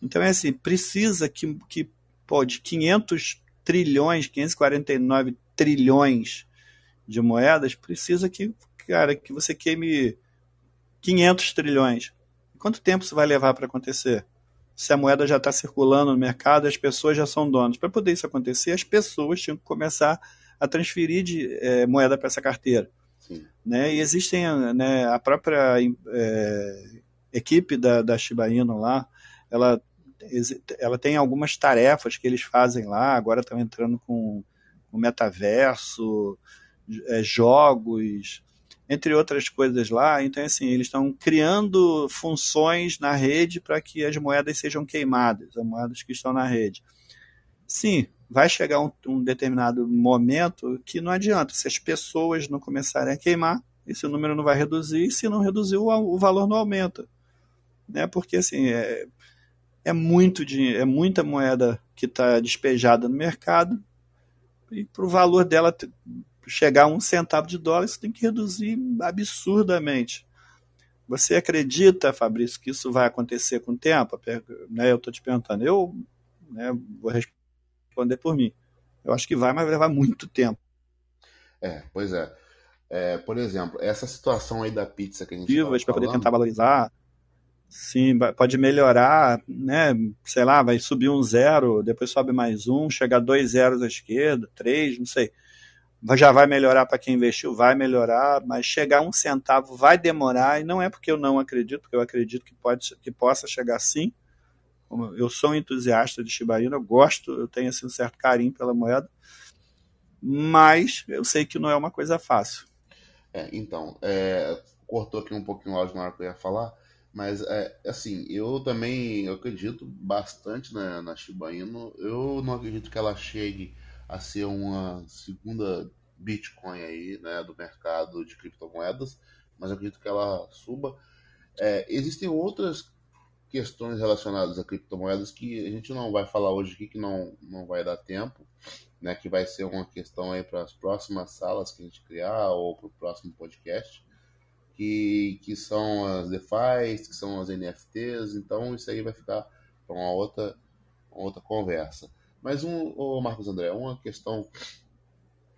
[SPEAKER 2] Então é assim, precisa que, que pode 500 trilhões, 549 trilhões de moedas, precisa que, cara, que você queime 500 trilhões. Quanto tempo isso vai levar para acontecer? Se a moeda já está circulando no mercado, as pessoas já são donas. Para poder isso acontecer, as pessoas tinham que começar a transferir de é, moeda para essa carteira. Sim. Né? E existem né, a própria é, equipe da, da Shiba Inu lá, ela, ela tem algumas tarefas que eles fazem lá, agora estão entrando com o metaverso, é, jogos, entre outras coisas lá. Então, assim, eles estão criando funções na rede para que as moedas sejam queimadas, as moedas que estão na rede. Sim, vai chegar um, um determinado momento que não adianta. Se as pessoas não começarem a queimar, esse número não vai reduzir, e se não reduzir, o, o valor não aumenta. Né? Porque, assim, é, é, muito dinheiro, é muita moeda que está despejada no mercado, e para o valor dela chegar a um centavo de dólar, isso tem que reduzir absurdamente. Você acredita, Fabrício, que isso vai acontecer com o tempo? Né, eu estou te perguntando. Eu né, vou responder por mim. Eu acho que vai, mas vai levar muito tempo.
[SPEAKER 1] É, pois é. é por exemplo, essa situação aí da pizza que a gente
[SPEAKER 2] Vivas para poder tentar valorizar. Sim, pode melhorar, né? Sei lá, vai subir um zero, depois sobe mais um, chegar dois zeros à esquerda, três, não sei já vai melhorar para quem investiu, vai melhorar, mas chegar a um centavo vai demorar, e não é porque eu não acredito, porque eu acredito que, pode, que possa chegar sim. Eu sou um entusiasta de Shiba Inu, eu gosto, eu tenho assim, um certo carinho pela moeda, mas eu sei que não é uma coisa fácil.
[SPEAKER 1] É, então, é, cortou aqui um pouquinho o áudio na hora que eu ia falar, mas é, assim, eu também eu acredito bastante na, na Shiba Inu, eu não acredito que ela chegue a ser uma segunda Bitcoin aí, né, do mercado de criptomoedas, mas acredito que ela suba. É, existem outras questões relacionadas a criptomoedas que a gente não vai falar hoje aqui, que não, não vai dar tempo, né, que vai ser uma questão aí para as próximas salas que a gente criar ou para o próximo podcast, que, que são as DeFi, que são as NFTs, então isso aí vai ficar para uma outra, uma outra conversa. Mas um, oh Marcos André, uma questão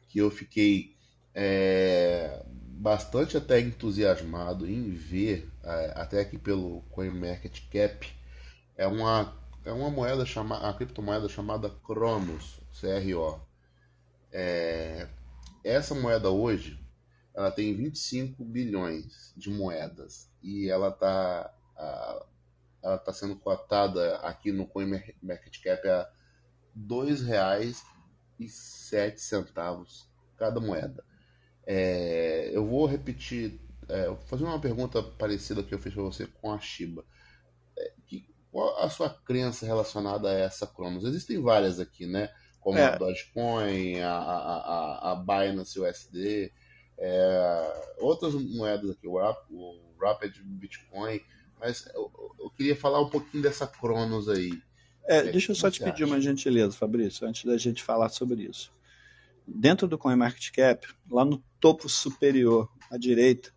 [SPEAKER 1] que eu fiquei é, bastante até entusiasmado em ver, é, até aqui pelo CoinMarketCap, é uma, é uma moeda chamada, a criptomoeda chamada Cronos, CRO. É, essa moeda hoje, ela tem 25 bilhões de moedas e ela está ela tá sendo cotada aqui no CoinMarketCap a R$ 2,07 cada moeda. É, eu vou repetir, é, vou fazer uma pergunta parecida que eu fiz para você com a Shiba. É, que, qual a sua crença relacionada a essa Cronos? Existem várias aqui, né? Como é. a Dogecoin, a, a, a, a Binance USD, é, outras moedas aqui, o, o Rapid Bitcoin. Mas eu, eu, queria falar um pouquinho dessa Cronos aí.
[SPEAKER 2] É, deixa eu só te pedir uma gentileza, Fabrício, antes da gente falar sobre isso dentro do CoinMarketCap, lá no topo superior, à direita,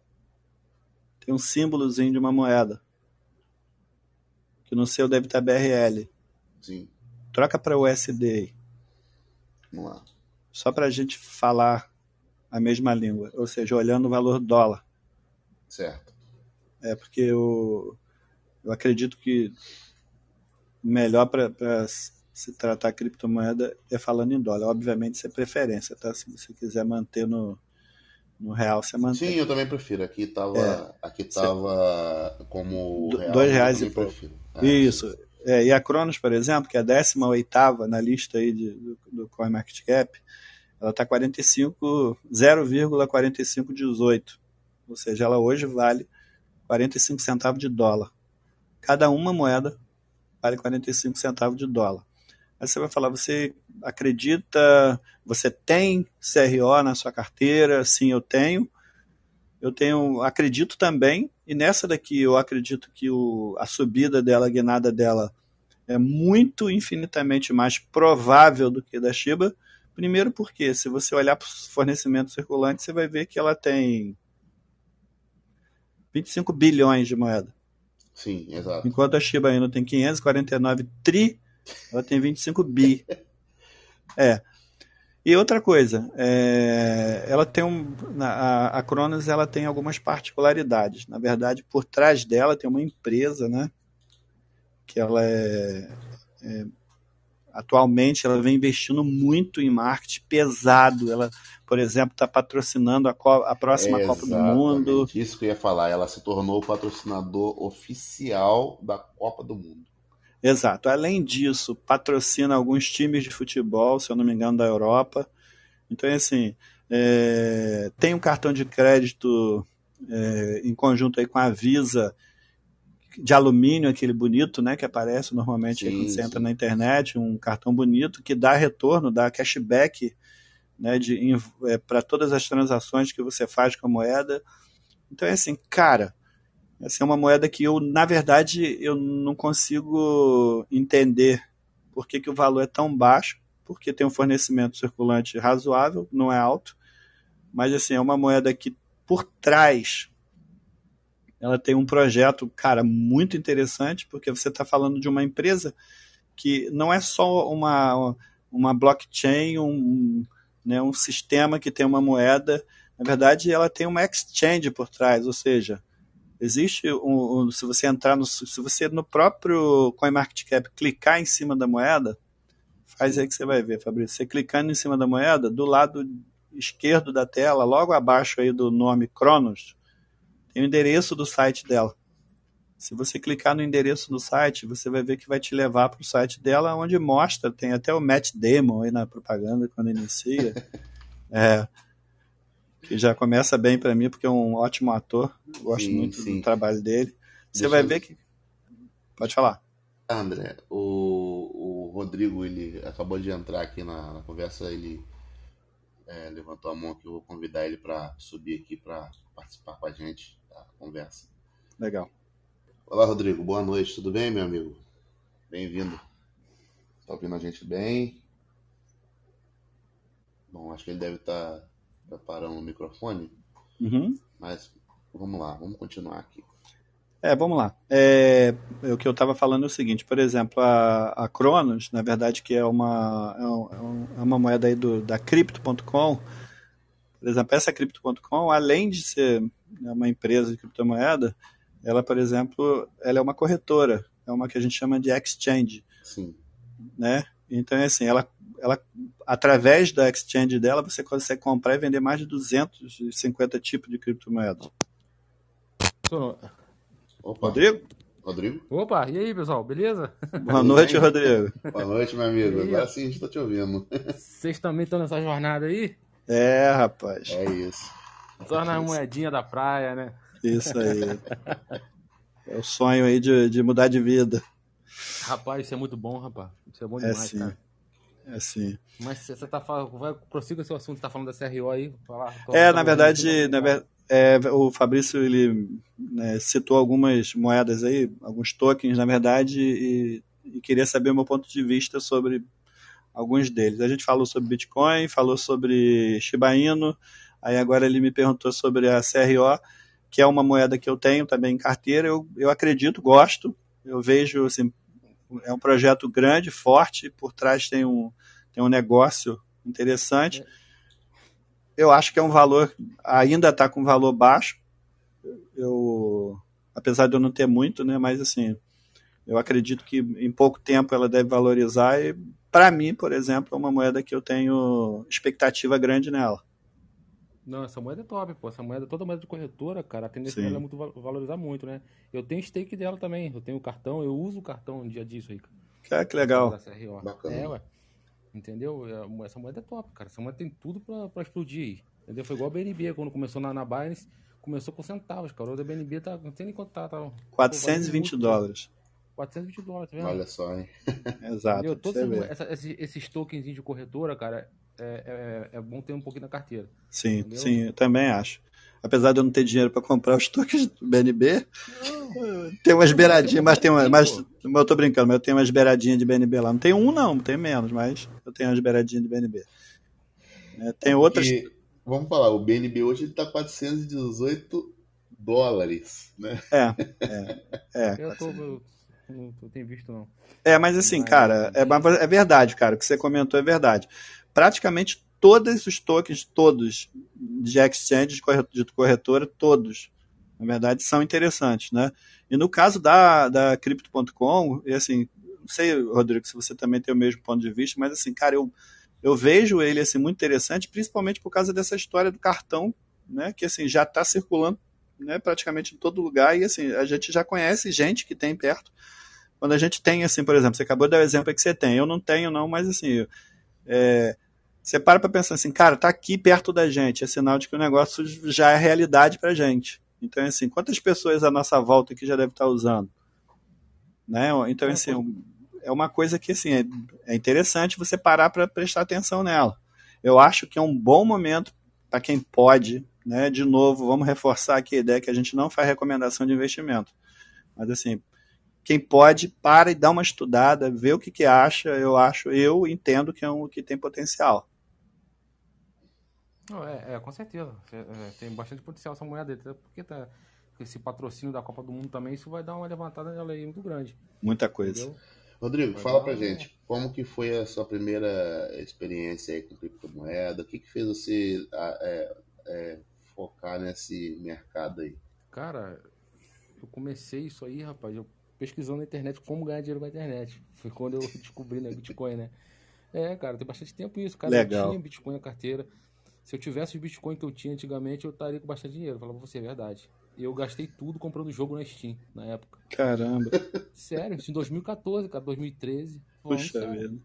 [SPEAKER 2] tem um símbolozinho de uma moeda. Que no seu deve estar BRL.
[SPEAKER 1] Sim.
[SPEAKER 2] Troca para USD.
[SPEAKER 1] Vamos lá.
[SPEAKER 2] Só para a gente falar a mesma língua. Ou seja, olhando o valor dólar.
[SPEAKER 1] Certo.
[SPEAKER 2] É porque eu, eu acredito que melhor para se tratar criptomoeda é falando em dólar. Obviamente, isso é preferência, tá? Se você quiser manter no, no real, você mantém.
[SPEAKER 1] Sim, eu também prefiro. Aqui estava é, aqui tava como
[SPEAKER 2] real, dois reais e pouco. É, isso. É, e a Cronos, por exemplo, que é a 18 na lista aí de, do, do CoinMarketCap, ela está 45, 0,4518. Ou seja, ela hoje vale 45 centavos de dólar. Cada uma moeda vale 45 centavos de dólar. Aí você vai falar, você acredita, você tem CRO na sua carteira? Sim, eu tenho. Eu tenho, acredito também, e nessa daqui eu acredito que o, a subida dela, a guinada dela, é muito infinitamente mais provável do que da Shiba. Primeiro porque, se você olhar para o fornecimento circulante, você vai ver que ela tem 25 bilhões de moeda.
[SPEAKER 1] Sim, exato.
[SPEAKER 2] Enquanto a Shiba Inu tem 549 tri ela tem 25 bi. É. E outra coisa, é, ela tem um, a, a Cronos ela tem algumas particularidades. Na verdade, por trás dela tem uma empresa, né? Que ela é, é atualmente ela vem investindo muito em marketing pesado. Ela, por exemplo, está patrocinando a, a próxima é Copa do Mundo.
[SPEAKER 1] Isso que eu ia falar. Ela se tornou o patrocinador oficial da Copa do Mundo.
[SPEAKER 2] Exato. Além disso, patrocina alguns times de futebol, se eu não me engano, da Europa. Então, assim, é, tem um cartão de crédito é, em conjunto aí com a Visa de alumínio, aquele bonito, né, que aparece normalmente sim, quando você sim. entra na internet, um cartão bonito que dá retorno, dá cashback né, é, para todas as transações que você faz com a moeda. Então é assim, cara, essa é uma moeda que eu, na verdade, eu não consigo entender por que, que o valor é tão baixo, porque tem um fornecimento circulante razoável, não é alto, mas assim, é uma moeda que por trás ela tem um projeto, cara, muito interessante, porque você está falando de uma empresa que não é só uma, uma blockchain, um, né, um sistema que tem uma moeda, na verdade ela tem uma exchange por trás, ou seja, Existe um, um, se você entrar no se você no próprio CoinMarketCap clicar em cima da moeda, faz aí que você vai ver, Fabrício. Você clicando em cima da moeda, do lado esquerdo da tela, logo abaixo aí do nome Cronos, tem o endereço do site dela. Se você clicar no endereço do site, você vai ver que vai te levar para o site dela, onde mostra, tem até o Match Demo aí na propaganda quando inicia. é, que já começa bem para mim, porque é um ótimo ator, gosto sim, muito sim. do trabalho dele. Você Deixa vai eu... ver que. Pode falar.
[SPEAKER 1] André, o, o Rodrigo ele acabou de entrar aqui na, na conversa, ele é, levantou a mão aqui, eu vou convidar ele para subir aqui para participar com a gente da conversa.
[SPEAKER 2] Legal.
[SPEAKER 1] Olá, Rodrigo, boa noite, tudo bem, meu amigo? Bem-vindo. Tá ouvindo a gente bem? Bom, acho que ele deve estar tá preparando o microfone.
[SPEAKER 2] Uhum.
[SPEAKER 1] Mas vamos lá, vamos continuar aqui.
[SPEAKER 2] É, vamos lá. É, o que eu estava falando é o seguinte, por exemplo, a, a Cronos, na verdade, que é uma, é, é uma moeda aí do, da Crypto.com, por exemplo, essa Crypto.com, além de ser uma empresa de criptomoeda, ela, por exemplo, ela é uma corretora, é uma que a gente chama de exchange.
[SPEAKER 1] Sim.
[SPEAKER 2] Né? Então, é assim, ela, ela, através da exchange dela, você consegue comprar e vender mais de 250 tipos de criptomoedas.
[SPEAKER 1] Opa.
[SPEAKER 2] Rodrigo?
[SPEAKER 1] Rodrigo?
[SPEAKER 3] Opa, e aí, pessoal, beleza?
[SPEAKER 2] Boa noite, Rodrigo.
[SPEAKER 1] Boa noite, meu amigo. Agora sim a gente tá te ouvindo.
[SPEAKER 3] Vocês também estão nessa jornada aí?
[SPEAKER 2] É, rapaz.
[SPEAKER 1] É isso.
[SPEAKER 3] Só na moedinha da praia, né?
[SPEAKER 2] Isso aí. É o sonho aí de, de mudar de vida.
[SPEAKER 3] Rapaz, isso é muito bom, rapaz. Isso é bom
[SPEAKER 2] É
[SPEAKER 3] demais,
[SPEAKER 2] sim.
[SPEAKER 3] cara.
[SPEAKER 2] É sim.
[SPEAKER 3] Mas você tá falando, vai, prossiga seu assunto, tá falando da CRO aí. Falar,
[SPEAKER 2] É, na verdade, na ver- é, o Fabrício ele né, citou algumas moedas aí, alguns tokens, na verdade, e, e queria saber o meu ponto de vista sobre alguns deles. A gente falou sobre Bitcoin, falou sobre Shiba Inu, aí agora ele me perguntou sobre a CRO, que é uma moeda que eu tenho também em carteira. Eu, eu acredito, gosto, eu vejo assim, é um projeto grande, forte, por trás tem um, tem um negócio interessante. Eu acho que é um valor, ainda está com valor baixo. Eu, apesar de eu não ter muito, né, mas assim, eu acredito que em pouco tempo ela deve valorizar e para mim, por exemplo, é uma moeda que eu tenho expectativa grande nela.
[SPEAKER 3] Não, essa moeda é top, pô. Essa moeda, toda moeda de corretora, cara, a tendência dela é muito val- valorizar muito, né? Eu tenho stake dela também. Eu tenho o cartão, eu uso o cartão no dia disso aí. cara.
[SPEAKER 2] Ah, que legal.
[SPEAKER 3] Da.
[SPEAKER 1] Bacana.
[SPEAKER 3] É, ué. Entendeu? É, Essa moeda é top, cara. Essa moeda tem tudo pra, pra explodir aí. Entendeu? Foi igual a BNB, quando começou na, na Binance, começou com centavos, cara. Hoje a BNB tá, não sei nem quanto tá. tá
[SPEAKER 2] 420
[SPEAKER 3] muito.
[SPEAKER 2] dólares.
[SPEAKER 3] 420 dólares, tá vendo?
[SPEAKER 1] Olha só, hein?
[SPEAKER 2] Exato.
[SPEAKER 3] Todos esses, esses, esses tokens de corretora, cara, é, é, é bom ter um pouquinho na carteira.
[SPEAKER 2] Sim,
[SPEAKER 3] Entendeu?
[SPEAKER 2] sim, eu também acho. Apesar de eu não ter dinheiro para comprar os tokens do BNB, tem umas beiradinhas, mas tem uma, mas eu tô brincando, mas eu tenho umas beiradinhas de BNB lá. Não tem um não, tem menos, mas eu tenho umas beiradinhas de BNB. É, tem outras
[SPEAKER 1] Porque, vamos falar, o BNB hoje ele tá 418 dólares, né?
[SPEAKER 2] É, é, é.
[SPEAKER 3] Eu tô. Eu, não tenho visto, não.
[SPEAKER 2] É, mas assim, cara, é, mas é verdade, cara. O que você comentou é verdade. Praticamente todos os tokens, todos, de exchange, de corre- de corretora, todos, na verdade, são interessantes, né? E no caso da, da Crypto.com, assim, não sei, Rodrigo, se você também tem o mesmo ponto de vista, mas assim, cara, eu, eu vejo ele assim, muito interessante, principalmente por causa dessa história do cartão, né? Que assim, já está circulando né, praticamente em todo lugar, e assim, a gente já conhece gente que tem perto quando a gente tem, assim, por exemplo, você acabou de dar o exemplo que você tem, eu não tenho não, mas assim, é, você para para pensar assim, cara, tá aqui perto da gente, é sinal de que o negócio já é realidade pra gente. Então, assim, quantas pessoas à nossa volta aqui já devem estar usando? Né? Então, assim, é uma coisa que, assim, é, é interessante você parar para prestar atenção nela. Eu acho que é um bom momento para quem pode, né? De novo, vamos reforçar aqui a ideia que a gente não faz recomendação de investimento. Mas, assim, quem pode, para e dá uma estudada, vê o que, que acha. Eu acho, eu entendo que é um que tem potencial.
[SPEAKER 3] Não, é, é, com certeza. É, tem bastante potencial essa moeda, até porque tá, esse patrocínio da Copa do Mundo também, isso vai dar uma levantada nela aí muito grande.
[SPEAKER 2] Muita coisa.
[SPEAKER 3] Entendeu?
[SPEAKER 1] Rodrigo,
[SPEAKER 3] Vai
[SPEAKER 1] fala pra
[SPEAKER 3] um-
[SPEAKER 1] gente, como que foi a sua primeira experiência aí com criptomoeda? O que que fez você a- é, é, focar nesse mercado aí?
[SPEAKER 3] Cara, eu comecei isso aí, rapaz, eu pesquisando na internet como ganhar dinheiro com a internet. Foi quando eu descobri né, Bitcoin, né? É, cara, tem bastante tempo isso, cara.
[SPEAKER 2] Legal.
[SPEAKER 3] Eu tinha Bitcoin na carteira. Se eu tivesse os Bitcoin que eu tinha antigamente, eu estaria com bastante dinheiro. Falava pra você, é verdade. E eu gastei tudo comprando jogo na Steam, na época.
[SPEAKER 2] Caramba,
[SPEAKER 3] Sério, isso em 2014, cara, 2013. Falando
[SPEAKER 2] puxa vida.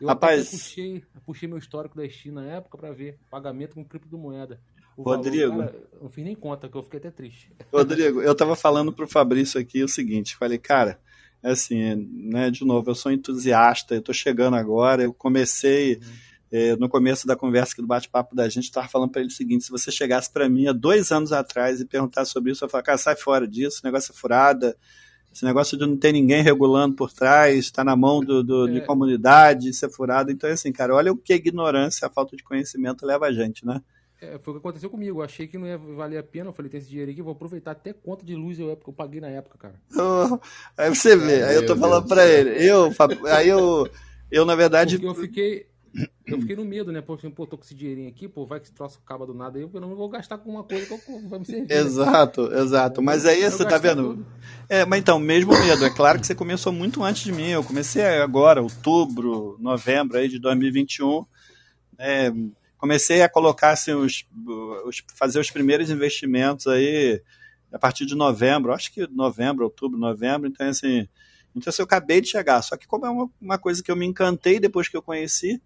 [SPEAKER 3] Eu
[SPEAKER 2] Rapaz-
[SPEAKER 3] puxei, puxei meu histórico da Steam na época pra ver pagamento com criptomoeda. O
[SPEAKER 2] Rodrigo.
[SPEAKER 3] Valor, cara, não fiz nem conta, que eu fiquei até triste.
[SPEAKER 2] Rodrigo, eu tava falando pro Fabrício aqui o seguinte, falei, cara, é assim, né, de novo, eu sou entusiasta, eu tô chegando agora, eu comecei, eh, no começo da conversa aqui do bate-papo da gente, tava falando para ele o seguinte, se você chegasse para mim há dois anos atrás e perguntasse sobre isso, eu ia falar, cara, sai fora disso, esse negócio é furada, esse negócio de não ter ninguém regulando por trás, tá na mão do, do- de
[SPEAKER 3] É.
[SPEAKER 2] comunidade, isso é furado, então assim, cara, olha o que a ignorância, a falta de conhecimento leva a gente, né?
[SPEAKER 3] É, foi o que aconteceu comigo. Eu achei que não ia valer a pena. Eu falei, tem esse dinheiro aqui, vou aproveitar até conta de luz eu, eu paguei na época, cara.
[SPEAKER 2] Oh, aí você vê, aí eu tô falando pra ele. Eu, aí eu, eu, na verdade.
[SPEAKER 3] Porque eu fiquei. Eu fiquei no medo, né? Assim, pô, tô com esse dinheirinho aqui, pô, vai que esse troço acaba do nada aí, eu não vou gastar com uma coisa que vai me servir.
[SPEAKER 2] Exato, exato. Mas aí você tá vendo. Tudo. É, mas então, mesmo medo. É claro que você começou muito antes de mim. Eu comecei agora, outubro, novembro aí de 2021. É, comecei a colocar assim, os, os, fazer os primeiros investimentos aí a partir de novembro, acho que novembro, outubro, novembro, então assim, então assim, eu acabei de chegar, só que como é uma, uma coisa que eu me encantei depois que eu conheci,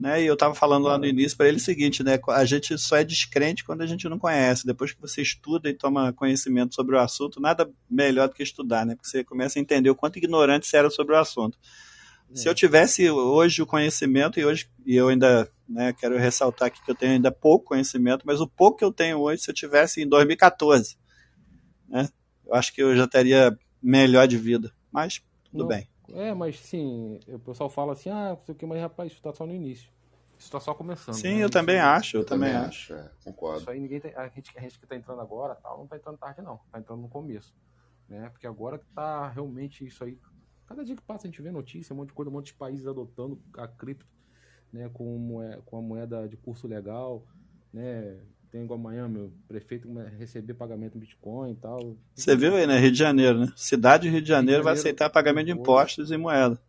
[SPEAKER 2] né, e eu estava falando lá no início para ele o seguinte, né, a gente só é descrente quando a gente não conhece, depois que você estuda e toma conhecimento sobre o assunto, nada melhor do que estudar, né, porque você começa a entender o quanto ignorante você era sobre o assunto. Se eu tivesse hoje o conhecimento, e hoje e eu ainda né, quero ressaltar aqui que eu tenho ainda pouco conhecimento, mas o pouco que eu tenho hoje, se eu tivesse em 2014, né, eu acho que eu já teria melhor de vida. Mas tudo Não, bem.
[SPEAKER 3] É, mas sim, o pessoal fala assim, ah, não sei o que, mas rapaz, isso está só no início. Isso está só começando.
[SPEAKER 2] Sim, né? eu também acho, eu, eu também, também acho.
[SPEAKER 1] É, concordo.
[SPEAKER 3] Isso aí ninguém tem, a gente, a gente que está entrando agora, tal, não está entrando tarde não, está entrando no começo. Né? Porque agora que está realmente isso aí Cada dia que passa a gente vê notícia, um monte de coisa, um monte de países adotando a cripto, né, com, moeda, com a moeda de curso legal, né, tem igual amanhã, meu prefeito receber pagamento em Bitcoin e tal.
[SPEAKER 2] Você viu aí, né? Rio de Janeiro, né? Cidade de Rio de Janeiro, Rio de Janeiro vai aceitar pagamento de impostos em moeda.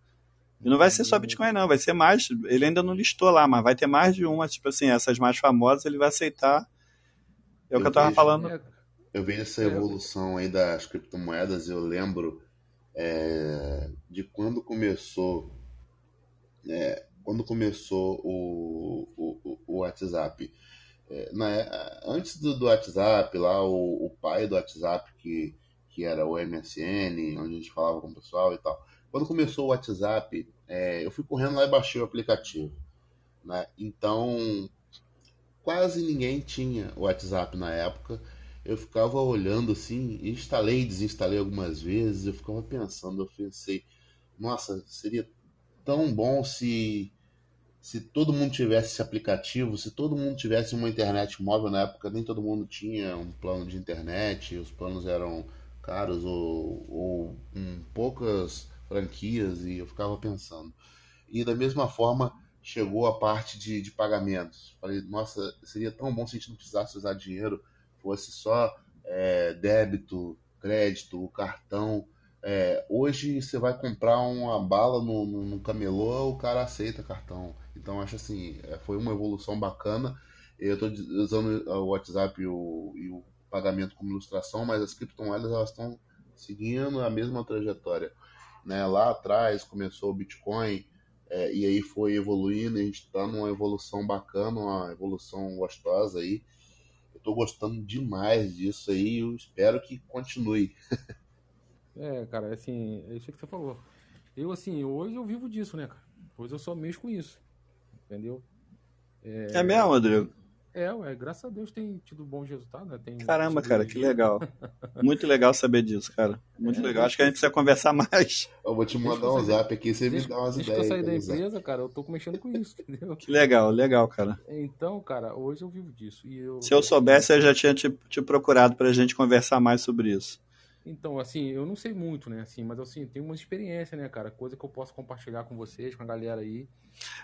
[SPEAKER 2] E não vai ser só Bitcoin, não, vai ser mais. Ele ainda não listou lá, mas vai ter mais de uma, tipo assim, essas mais famosas, ele vai aceitar. É o eu que eu tava vejo, falando. É,
[SPEAKER 1] eu vejo essa evolução aí das criptomoedas, eu lembro é, de quando começou é, quando começou o, o, o WhatsApp. É, na, antes do, do, WhatsApp, lá o, o, pai do WhatsApp, que, que era o MSN, onde a gente falava com o pessoal e tal. Quando começou o WhatsApp, é, eu fui correndo lá e baixei o aplicativo. Né? Então, quase ninguém tinha o WhatsApp na época eu ficava olhando assim, instalei e desinstalei algumas vezes, eu ficava pensando, eu pensei, nossa, seria tão bom se se todo mundo tivesse esse aplicativo, se todo mundo tivesse uma internet móvel na época, nem todo mundo tinha um plano de internet, os planos eram caros ou, ou um, poucas franquias e eu ficava pensando. E da mesma forma chegou a parte de, de pagamentos. Falei, nossa, seria tão bom se a gente não precisasse usar dinheiro fosse só é, débito, crédito, cartão. É, hoje você vai comprar uma bala no, no, no, camelô, o cara aceita cartão. Então acho assim, é, foi uma evolução bacana. Eu estou usando o WhatsApp e o, e o, pagamento como ilustração, mas as criptomoedas elas estão seguindo a mesma trajetória. Né? Lá atrás começou o Bitcoin é, e aí foi evoluindo, a gente está numa evolução bacana, uma evolução gostosa aí tô gostando demais disso aí eu espero que continue.
[SPEAKER 3] é, cara, assim, é isso que você falou. Eu, assim, hoje eu vivo disso, né, cara? Hoje eu só mexo com isso. Entendeu?
[SPEAKER 2] É, é mesmo, Rodrigo?
[SPEAKER 3] É, ué, graças a Deus tem tido bons resultados, né? Tem
[SPEAKER 2] Caramba, cara, que legal. Muito legal saber disso, cara. Muito é, legal. Acho que a gente precisa conversar mais.
[SPEAKER 1] Eu vou te mandar um zap aqui, você deixa, me dá umas ideias.
[SPEAKER 3] Deixa eu sair da empresa, cara, eu tô mexendo com isso, entendeu?
[SPEAKER 2] Que legal, legal, cara.
[SPEAKER 3] Então, cara, hoje eu vivo disso.
[SPEAKER 2] Eu... Se eu soubesse, eu já tinha te, te procurado pra gente conversar mais sobre isso.
[SPEAKER 3] Então, assim, eu não sei muito, né, assim, mas assim, tenho uma experiência, né, cara, coisa que eu posso compartilhar com vocês, com a galera aí.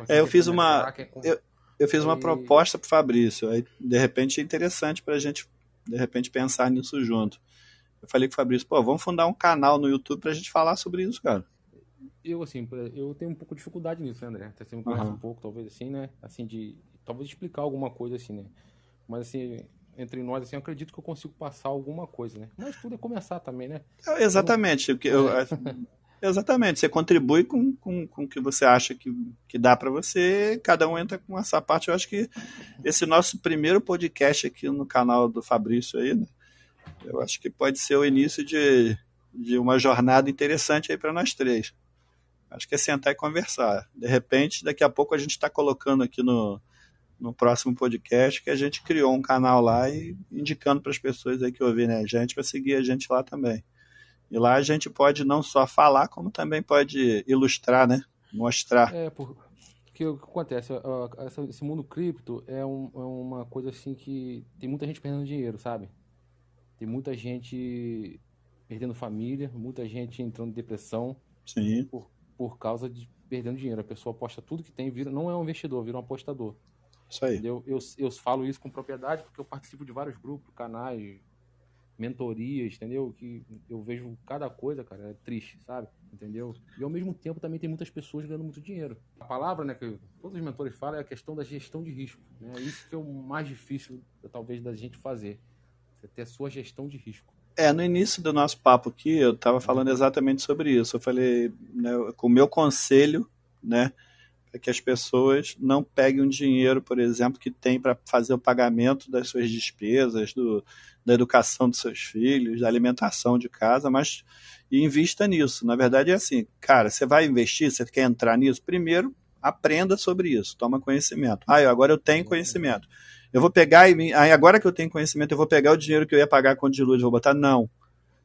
[SPEAKER 2] É, eu fiz uma... Eu eu fiz uma e... proposta pro Fabrício. Aí, de repente, é interessante pra gente, de repente, pensar nisso junto. Eu falei com o Fabrício, pô, vamos fundar um canal no YouTube pra gente falar sobre isso, cara.
[SPEAKER 3] Eu, assim, eu tenho um pouco de dificuldade nisso, né, André? Você me conhece uhum. um pouco, talvez, assim, né? Assim, de. Talvez explicar alguma coisa, assim, né? Mas, assim, entre nós, assim, eu acredito que eu consigo passar alguma coisa, né? Mas tudo é começar também, né?
[SPEAKER 2] exatamente. Eu, eu, é. Exatamente, você contribui com, com, com o que você acha que, que dá para você, cada um entra com essa parte. Eu acho que esse nosso primeiro podcast aqui no canal do Fabrício aí, né, eu acho que pode ser o início de, de uma jornada interessante aí para nós três. Acho que é sentar e conversar. De repente, daqui a pouco a gente está colocando aqui no, no próximo podcast que a gente criou um canal lá e indicando para as pessoas aí que ouvirem a gente para seguir a gente lá também. E lá a gente pode não só falar, como também pode ilustrar, né? Mostrar.
[SPEAKER 3] É, por... Porque o que acontece, esse mundo cripto é, um, é uma coisa assim que tem muita gente perdendo dinheiro, sabe? Tem muita gente perdendo família, muita gente entrando em depressão
[SPEAKER 2] Sim.
[SPEAKER 3] Por, por causa de perdendo dinheiro. A pessoa aposta tudo que tem, vira, não é um investidor, vira um apostador.
[SPEAKER 2] Isso aí.
[SPEAKER 3] Eu, eu, eu falo isso com propriedade porque eu participo de vários grupos, canais, mentorias, entendeu? Que eu vejo cada coisa, cara, é triste, sabe? Entendeu? E ao mesmo tempo também tem muitas pessoas ganhando muito dinheiro. A palavra, né, que todos os mentores falam é a questão da gestão de risco. Né? É isso que é o mais difícil, talvez, da gente fazer. Você ter a sua gestão de risco.
[SPEAKER 2] É, no início do nosso papo aqui, eu estava falando exatamente sobre isso. Eu falei, né, com o meu conselho, né, é que as pessoas não peguem um dinheiro, por exemplo, que tem para fazer o pagamento das suas despesas, do, da educação dos seus filhos, da alimentação de casa, mas invista nisso. Na verdade é assim, cara, você vai investir, você quer entrar nisso, primeiro aprenda sobre isso, toma conhecimento. Ah, agora eu tenho conhecimento. Eu vou pegar e aí agora que eu tenho conhecimento, eu vou pegar o dinheiro que eu ia pagar com de luz, vou botar não.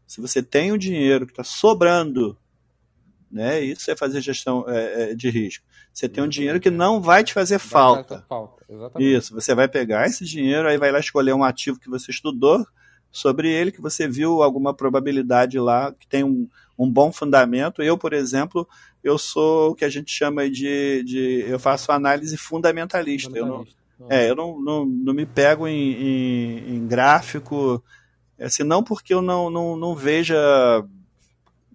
[SPEAKER 2] Se você tem o dinheiro que está sobrando né? Isso é fazer gestão é, é de risco. Você tem um dinheiro que não vai te fazer falta.
[SPEAKER 3] falta.
[SPEAKER 2] Isso, você vai pegar esse dinheiro, aí vai lá escolher um ativo que você estudou sobre ele, que você viu alguma probabilidade lá, que tem um, um bom fundamento. Eu, por exemplo, eu sou o que a gente chama de. de eu faço análise fundamentalista. fundamentalista. Eu, não, é, eu não, não, não me pego em, em, em gráfico, assim, não porque eu não, não, não veja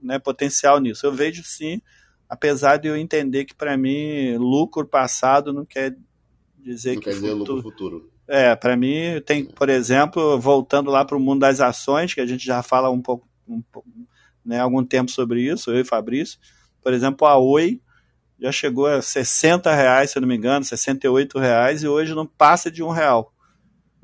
[SPEAKER 2] né, potencial nisso. Eu vejo sim, apesar de eu entender que para mim lucro passado não quer dizer
[SPEAKER 1] não
[SPEAKER 2] que
[SPEAKER 1] quer dizer futuro... lucro futuro.
[SPEAKER 2] É, para mim tem, por exemplo, voltando lá para o mundo das ações, que a gente já fala um pouco, um, né, algum tempo sobre isso, eu e Fabrício. Por exemplo, a Oi já chegou a 60 reais, se eu não me engano, 68 reais, e hoje não passa de um real.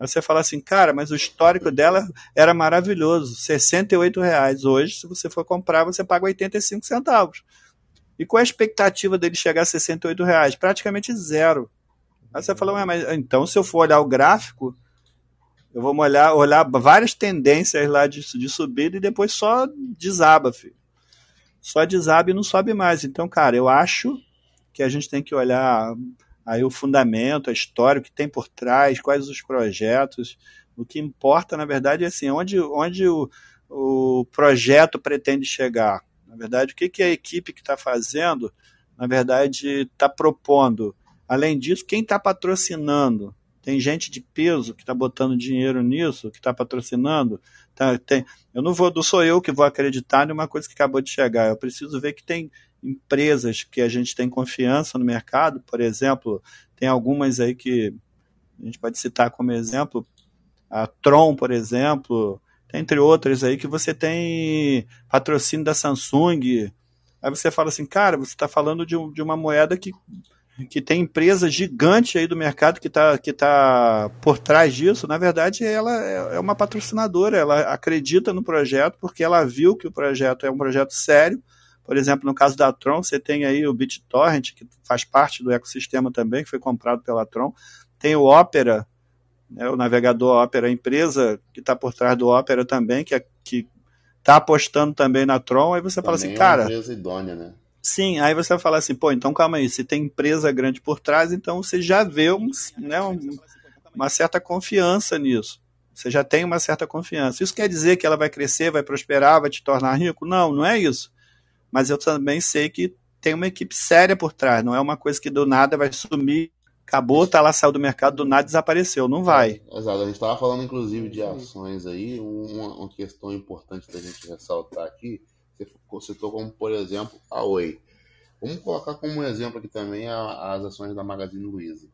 [SPEAKER 2] Você fala assim, cara, mas o histórico dela era maravilhoso, 68 reais. Hoje, se você for comprar, você paga 85 centavos. E qual a expectativa dele chegar a 68 reais? Praticamente zero. Aí você fala, mas então se eu for olhar o gráfico, eu vou olhar, olhar várias tendências lá de, de subida e depois só desaba, filho. Só desaba e não sobe mais. Então, cara, eu acho que a gente tem que olhar aí o fundamento, a história, o que tem por trás, quais os projetos. O que importa, na verdade, é assim, onde, onde o, o projeto pretende chegar. Na verdade, o que, que a equipe que está fazendo, na verdade, está propondo. Além disso, quem está patrocinando? Tem gente de peso que está botando dinheiro nisso, que está patrocinando. Tá, tem, eu não vou, não sou eu que vou acreditar numa coisa que acabou de chegar. Eu preciso ver que tem empresas que a gente tem confiança no mercado, por exemplo, tem algumas aí que a gente pode citar como exemplo, a Tron, por exemplo, entre outras aí que você tem patrocínio da Samsung. Aí você fala assim, cara, você está falando de, de uma moeda que, que tem empresa gigante aí do mercado que está que tá por trás disso. Na verdade, ela é, é uma patrocinadora, ela acredita no projeto porque ela viu que o projeto é um projeto sério, por exemplo, no caso da Tron, você tem aí o BitTorrent, que faz parte do ecossistema também, que foi comprado pela Tron. Tem o Opera, né, o navegador Opera, a empresa que está por trás do Opera também, que é, está apostando também na Tron. Aí você também fala assim, é cara.
[SPEAKER 1] Uma empresa idônea, né?
[SPEAKER 2] Sim, aí você vai falar assim, pô, então calma aí, se tem empresa grande por trás, então você já vê um, né, um, uma certa confiança nisso. Você já tem uma certa confiança. Isso quer dizer que ela vai crescer, vai prosperar, vai te tornar rico? Não, não é isso mas eu também sei que tem uma equipe séria por trás, não é uma coisa que do nada vai sumir, acabou, tá lá, saiu do mercado, do nada desapareceu, não vai.
[SPEAKER 1] É, exato, a gente estava falando inclusive de ações aí, uma, uma, questão importante da gente ressaltar aqui, você citou como, por exemplo, a Oi. Vamos colocar como exemplo aqui também as ações da Magazine Luiza,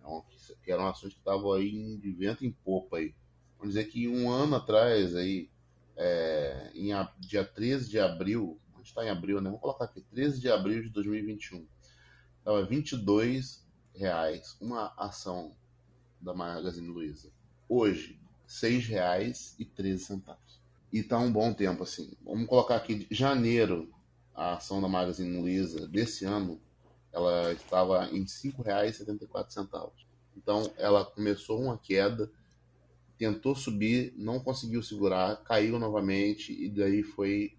[SPEAKER 1] então, que eram ações que estavam aí de vento em popa aí. Vamos dizer que um ano atrás, aí, é, em dia 13 de abril está em abril, né? Vou colocar aqui, 13 de abril de 2021. Estava 22 reais uma ação da Magazine Luiza. Hoje, R$ reais e 13 centavos. E tá um bom tempo assim. Vamos colocar aqui janeiro, a ação da Magazine Luiza desse ano, ela estava em R$ 5,74. Então, ela começou uma queda, tentou subir, não conseguiu segurar, caiu novamente e daí foi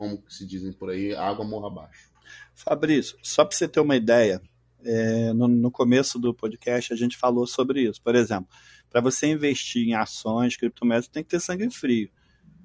[SPEAKER 1] como se dizem por aí, água morra abaixo.
[SPEAKER 2] Fabrício, só para você ter uma ideia, é, no, no, começo do podcast a gente falou sobre isso. Por exemplo, para você investir em ações, criptomoedas, tem que ter sangue frio.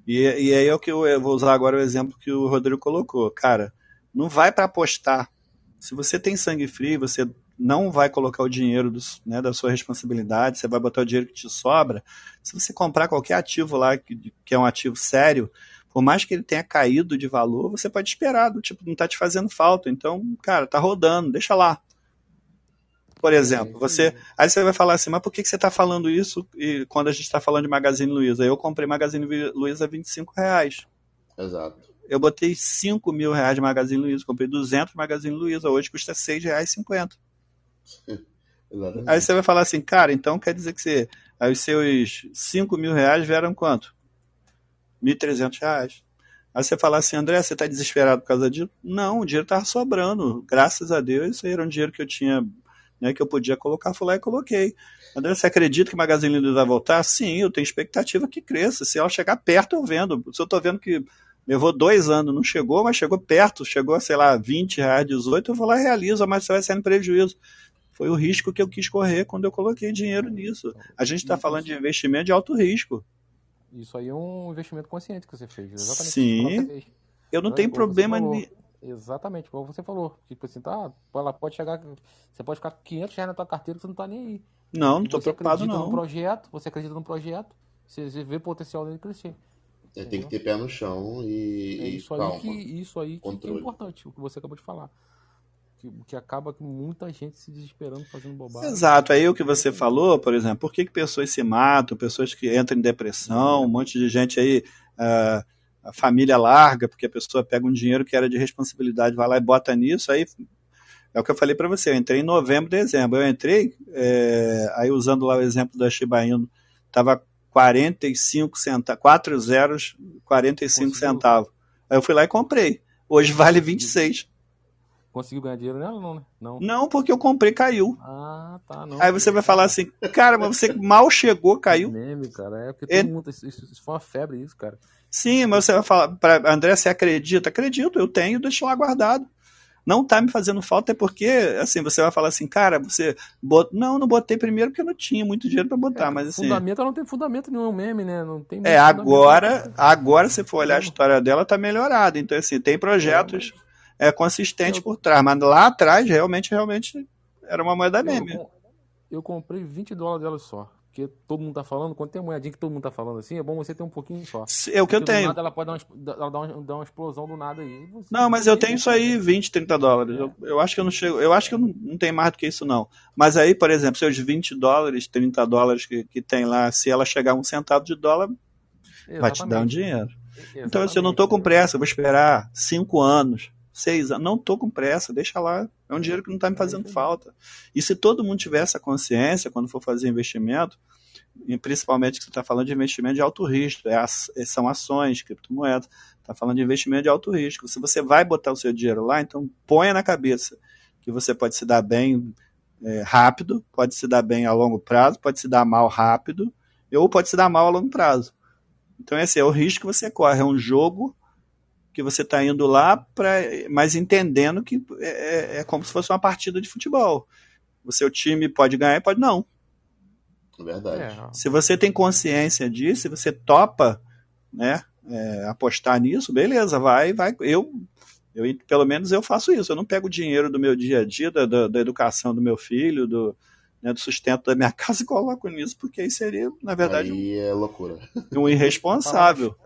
[SPEAKER 2] E, e aí é o que eu, eu, vou usar agora o exemplo que o Rodrigo colocou. Cara, não vai para apostar. Se você tem sangue frio, você não vai colocar o dinheiro do, né, da sua responsabilidade, você vai botar o dinheiro que te sobra. Se você comprar qualquer ativo lá, que, que é um ativo sério, por mais que ele tenha caído de valor, você pode esperar, do tipo, não está te fazendo falta. Então, cara, tá rodando, deixa lá. Por exemplo, você. Aí você vai falar assim, mas por que, que você está falando isso e quando a gente está falando de Magazine Luiza? Eu comprei Magazine Luiza a 25 reais.
[SPEAKER 1] Exato.
[SPEAKER 2] Eu botei 5 mil reais de Magazine Luiza, comprei 200 Magazine Luiza, hoje custa 6 reais 50. Aí você vai falar assim, cara, então quer dizer que você, aí os seus 5 mil reais vieram quanto? 1.300 reais. Aí você fala assim, André, você está desesperado por causa disso? Não, o dinheiro estava sobrando. Graças a Deus, era um dinheiro que eu tinha, né, que eu podia colocar, fui lá e coloquei. André, você acredita que o Magazine Luiza vai voltar? Sim, eu tenho expectativa que cresça. Se ela chegar perto, eu vendo. Se eu estou vendo que levou dois anos, não chegou, mas chegou perto, chegou, sei lá, 20 reais, 18, eu vou lá e realizo, mas você vai sair no prejuízo. Foi o risco que eu quis correr quando eu coloquei dinheiro nisso. A gente está falando de investimento de alto risco.
[SPEAKER 3] Isso aí é um investimento consciente que você fez.
[SPEAKER 2] Exatamente Sim. Fez. Eu não, tenho problema.
[SPEAKER 3] Ni... Exatamente, como você falou. Tipo assim, tá, ela pode chegar. Você pode ficar 500 reais na tua carteira que você não tá nem aí.
[SPEAKER 2] Não, não estou preocupado
[SPEAKER 3] não. No projeto, você acredita no projeto, você vê o potencial dele crescer.
[SPEAKER 1] É, tem que ter pé no chão e.
[SPEAKER 3] É isso, aí que, isso aí que é importante, o que você acabou de falar que, que acaba com muita gente se desesperando fazendo bobagem.
[SPEAKER 2] Exato, aí o que você falou, por exemplo, por que, que pessoas se matam, pessoas que entram em depressão, um monte de gente aí, uh, a família larga, porque a pessoa pega um dinheiro que era de responsabilidade, vai lá e bota nisso, aí é o que eu falei para você, eu entrei em novembro, dezembro, eu entrei, é, aí usando lá o exemplo da Shiba Inu, estava 45 centavos, 4 zeros, 45 centavos. Aí eu fui lá e comprei. Hoje vale 26.
[SPEAKER 3] Conseguiu ganhar dinheiro nela não, né?
[SPEAKER 2] Não. Não, porque eu comprei caiu.
[SPEAKER 3] Ah, tá. Não.
[SPEAKER 2] Aí você vai falar assim, cara, mas você mal chegou, caiu.
[SPEAKER 3] Meme, cara. É porque todo é... mundo. Isso, isso foi uma febre, isso, cara.
[SPEAKER 2] Sim, mas você vai falar, pra André, você acredita? Acredito, eu tenho, deixa lá guardado. Não tá me fazendo falta, é porque, assim, você vai falar assim, cara, você. Bot... Não, não botei primeiro porque eu não tinha muito dinheiro para botar, é, mas assim.
[SPEAKER 3] Fundamento não tem fundamento nenhum, meme, né? Não tem
[SPEAKER 2] É, agora, agora, se for olhar a história dela, tá melhorada. Então, assim, tem projetos. É, mas é, consistente eu... por trás. Mas lá atrás, realmente, realmente era uma moeda meme.
[SPEAKER 3] Eu, eu comprei 20 dólares dela só. Porque todo mundo tá falando, quando tem moedinha que todo mundo tá falando assim, é bom você ter um pouquinho só.
[SPEAKER 2] É o que eu tenho.
[SPEAKER 3] Nada, ela pode dar uma, ela dá uma, dar uma explosão do nada aí.
[SPEAKER 2] Não, mas eu tenho isso aí, 20, 30 dólares. É. Eu, eu, acho que eu não chego. Eu acho que eu não, não tenho mais do que isso, não. Mas aí, por exemplo, seus 20 dólares, 30 dólares que, que tem lá, se ela chegar a um centavo de dólar, Exatamente. vai te dar um dinheiro. Exatamente. Então, assim, eu não tô com pressa, eu vou esperar 5 anos seis anos. Não tô com pressa, deixa lá. É um dinheiro que não está me fazendo falta. E se todo mundo tiver essa consciência quando for fazer investimento, principalmente que você está falando de investimento de alto risco, é, é são ações, criptomoedas, está falando de investimento de alto risco. Se você vai botar o seu dinheiro lá, então ponha na cabeça que você pode se dar bem é, rápido, pode se dar bem a longo prazo, pode se dar mal rápido, ou pode se dar mal a longo prazo. Então esse é o risco que você corre, é um jogo que você está indo lá, pra, mas entendendo que é, é, é, como se fosse uma partida de futebol. O seu time pode ganhar e pode não.
[SPEAKER 1] É verdade. É.
[SPEAKER 2] Se você tem consciência disso, se você topa né, é, apostar nisso, beleza, vai, vai. Eu, eu, pelo menos eu faço isso. Eu não pego o dinheiro do meu dia a dia, da, da, da educação do meu filho, do, né, do sustento da minha casa e coloco nisso, porque aí seria, na verdade,
[SPEAKER 1] aí é loucura.
[SPEAKER 2] um irresponsável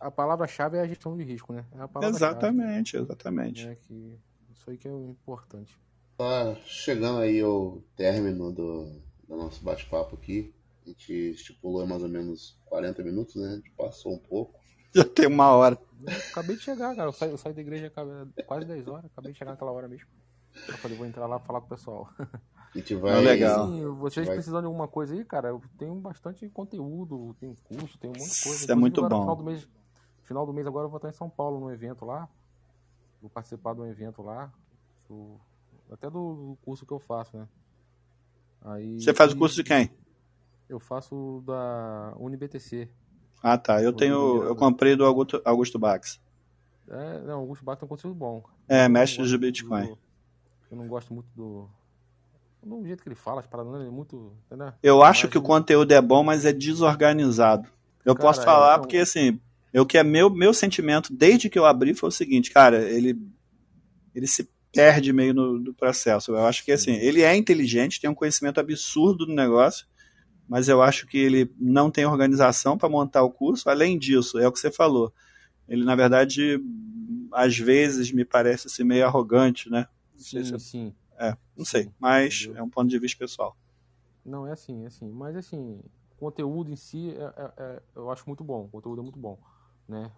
[SPEAKER 3] a palavra-chave é a gestão de risco, né?
[SPEAKER 2] É exatamente, exatamente.
[SPEAKER 3] É que isso aí que é o importante.
[SPEAKER 1] Tá chegando aí o término do, do nosso bate-papo aqui. A gente estipulou mais ou menos 40 minutos, né? A gente passou um pouco.
[SPEAKER 2] Já tem uma hora.
[SPEAKER 3] Eu acabei de chegar, cara. Eu saí, eu saí da igreja quase 10 horas. Acabei de chegar naquela hora mesmo. Eu falei, vou entrar lá e falar com o pessoal.
[SPEAKER 1] A gente vai. É
[SPEAKER 2] legal.
[SPEAKER 3] Sim, vocês vai... precisando de alguma coisa aí, cara, eu tenho bastante conteúdo, tem curso, tem um monte de coisa.
[SPEAKER 2] Isso é muito bom. No
[SPEAKER 3] final do mês, Final do mês agora eu vou estar em São Paulo no evento lá. Vou participar de um evento lá. Do, até do, curso que eu faço, né?
[SPEAKER 2] Aí, Você faz o curso de quem?
[SPEAKER 3] Eu faço da UniBTC.
[SPEAKER 2] Ah tá, eu tenho. Eu comprei do Augusto, Augusto Bax.
[SPEAKER 3] É, não, Augusto Bax tem um conteúdo bom.
[SPEAKER 2] É, mestre de Bitcoin. Do,
[SPEAKER 3] eu não gosto muito do, do jeito que ele fala, as paradas é muito. Entendeu?
[SPEAKER 2] Eu acho que o conteúdo é bom, mas é desorganizado. Eu cara, posso falar então... porque, assim, o que é meu, meu sentimento desde que eu abri foi o seguinte, cara, ele, ele se perde meio no, no processo. Eu acho que, assim, ele é inteligente, tem um conhecimento absurdo do negócio, mas eu acho que ele não tem organização para montar o curso. Além disso, é o que você falou. Ele, na verdade, às vezes me parece assim, meio arrogante, né?
[SPEAKER 3] Não sim, se... sim.
[SPEAKER 2] É, não sei, mas Entendeu? é um ponto de vista pessoal.
[SPEAKER 3] Não, é assim, é assim. Mas assim, o conteúdo em si é, é, é, eu acho muito bom. O conteúdo é muito bom, né?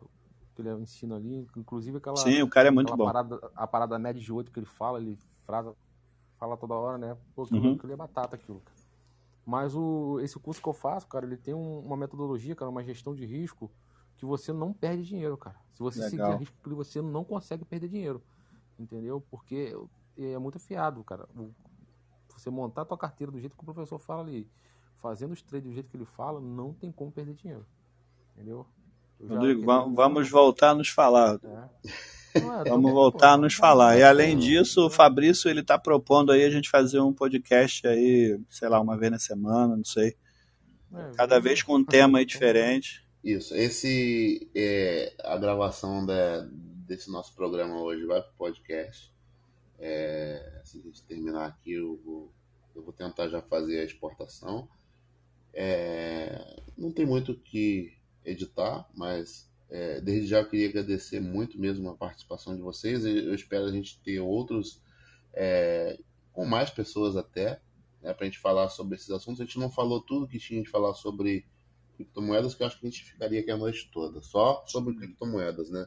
[SPEAKER 3] Que ele ensina ali, inclusive aquela.
[SPEAKER 2] Sim, o cara é muito bom.
[SPEAKER 3] Parada, a parada média de 8 que ele fala, ele frasa, fala toda hora, né? Pô, aquilo, uhum. aquilo é batata aquilo. Mas o, esse curso que eu faço, cara, ele tem um, uma metodologia, cara, uma gestão de risco que você não perde dinheiro, cara. Se você Legal. seguir a risco, você não consegue perder dinheiro. Entendeu? Porque é muito fiado, cara. Você montar a tua carteira do jeito que o professor fala ali, fazendo os trades do jeito que ele fala, não tem como perder dinheiro. Entendeu?
[SPEAKER 2] Rodrigo, vamos voltar a nos falar. É. É, vamos voltar a nos falar. E além disso, o Fabrício ele está propondo aí a gente fazer um podcast aí, sei lá, uma vez na semana, não sei. É, Cada vez com um tema aí diferente.
[SPEAKER 1] Isso. Esse é a gravação da, desse nosso programa hoje vai para o podcast. É, se a gente terminar aqui, eu vou, eu vou tentar já fazer a exportação. É, não tem muito o que editar, mas é, desde já eu queria agradecer muito mesmo a participação de vocês. Eu espero a gente ter outros, é, com mais pessoas até, né, para a gente falar sobre esses assuntos. A gente não falou tudo que tinha de falar sobre criptomoedas, que eu acho que a gente ficaria aqui a noite toda, só sobre criptomoedas, né?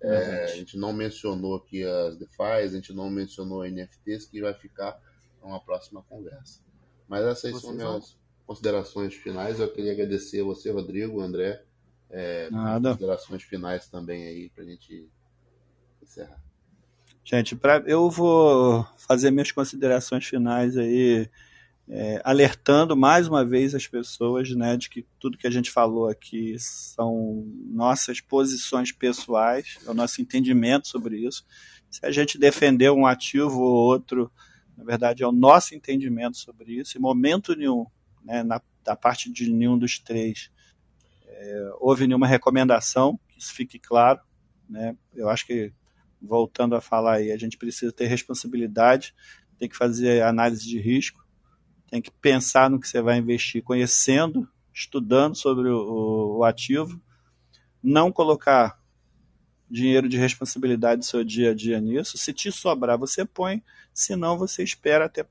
[SPEAKER 1] É, a gente não mencionou aqui as DeFi, a gente não mencionou NFTs, que vai ficar uma próxima conversa. Mas essas Vocês são minhas considerações finais. Eu queria agradecer você, Rodrigo, André. É,
[SPEAKER 2] Nada.
[SPEAKER 1] Considerações finais também aí para a gente encerrar.
[SPEAKER 2] Gente, pra, eu vou fazer minhas considerações finais aí é, alertando mais uma vez as pessoas né, de que tudo que a gente falou aqui são nossas posições pessoais, é o nosso entendimento sobre isso. Se a gente defender um ativo ou outro, na verdade é o nosso entendimento sobre isso. Em momento nenhum, né, na, da parte de nenhum dos três, é, houve nenhuma recomendação, que isso fique claro. Né? Eu acho que, voltando a falar aí, a gente precisa ter responsabilidade, tem que fazer análise de risco tem que pensar no que você vai investir, conhecendo, estudando sobre o, o ativo, não colocar dinheiro de responsabilidade do seu dia a dia nisso. Se te sobrar, você põe, se não, você espera até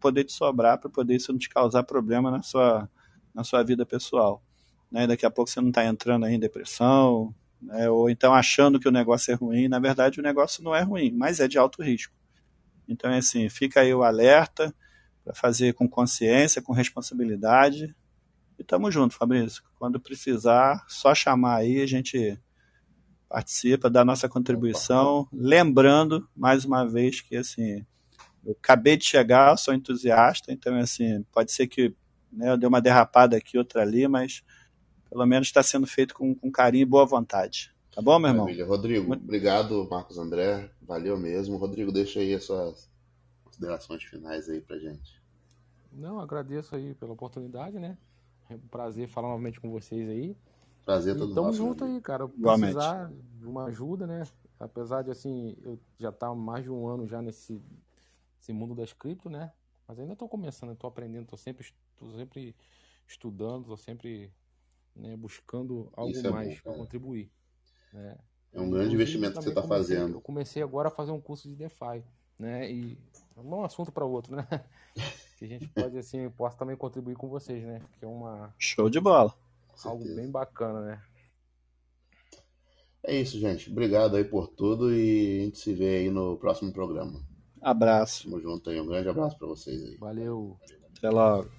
[SPEAKER 2] poder te sobrar para poder isso não te causar problema na sua, na sua vida pessoal. Né? Daqui a pouco você não está entrando aí em depressão, né? ou então achando que o negócio é ruim. Na verdade, o negócio não é ruim, mas é de alto risco. Então, é assim, fica aí o alerta para fazer com consciência, com responsabilidade. E tamo junto, Fabrício. Quando precisar, só chamar aí, a gente participa, dá nossa contribuição. Lembrando, mais uma vez, que assim, eu acabei de chegar, sou entusiasta, então assim, pode ser que né, eu dei uma derrapada aqui, outra ali, mas pelo menos está sendo feito com, com, carinho e boa vontade. Tá bom, meu irmão?
[SPEAKER 1] Maravilha. Rodrigo, Muito... obrigado, Marcos André. Valeu mesmo. Rodrigo, deixa aí as suas considerações finais aí pra gente.
[SPEAKER 3] Não, agradeço aí pela oportunidade, né? É um prazer falar novamente com vocês aí.
[SPEAKER 1] Prazer todo
[SPEAKER 3] Tamo junto aí, cara. Precisar de uma ajuda, né? Apesar de, assim, eu já estar tá mais de um ano já nesse, nesse mundo das cripto, né? Mas ainda estou começando, estou aprendendo, estou sempre, tô sempre estudando, estou sempre né, buscando algo é mais para contribuir. Né?
[SPEAKER 1] É um grande investimento que você está fazendo.
[SPEAKER 3] Eu comecei agora a fazer um curso de DeFi, né? E é um assunto para outro, né? que a gente pode, assim, possa também contribuir com vocês, né? Que é uma.
[SPEAKER 2] Show de bola.
[SPEAKER 3] Algo bem bacana, né?
[SPEAKER 1] É isso, gente. Obrigado aí por tudo e a gente se vê aí no próximo programa.
[SPEAKER 2] Abraço.
[SPEAKER 1] Tamo junto aí. Um grande abraço para vocês aí.
[SPEAKER 3] Valeu.
[SPEAKER 2] Até logo.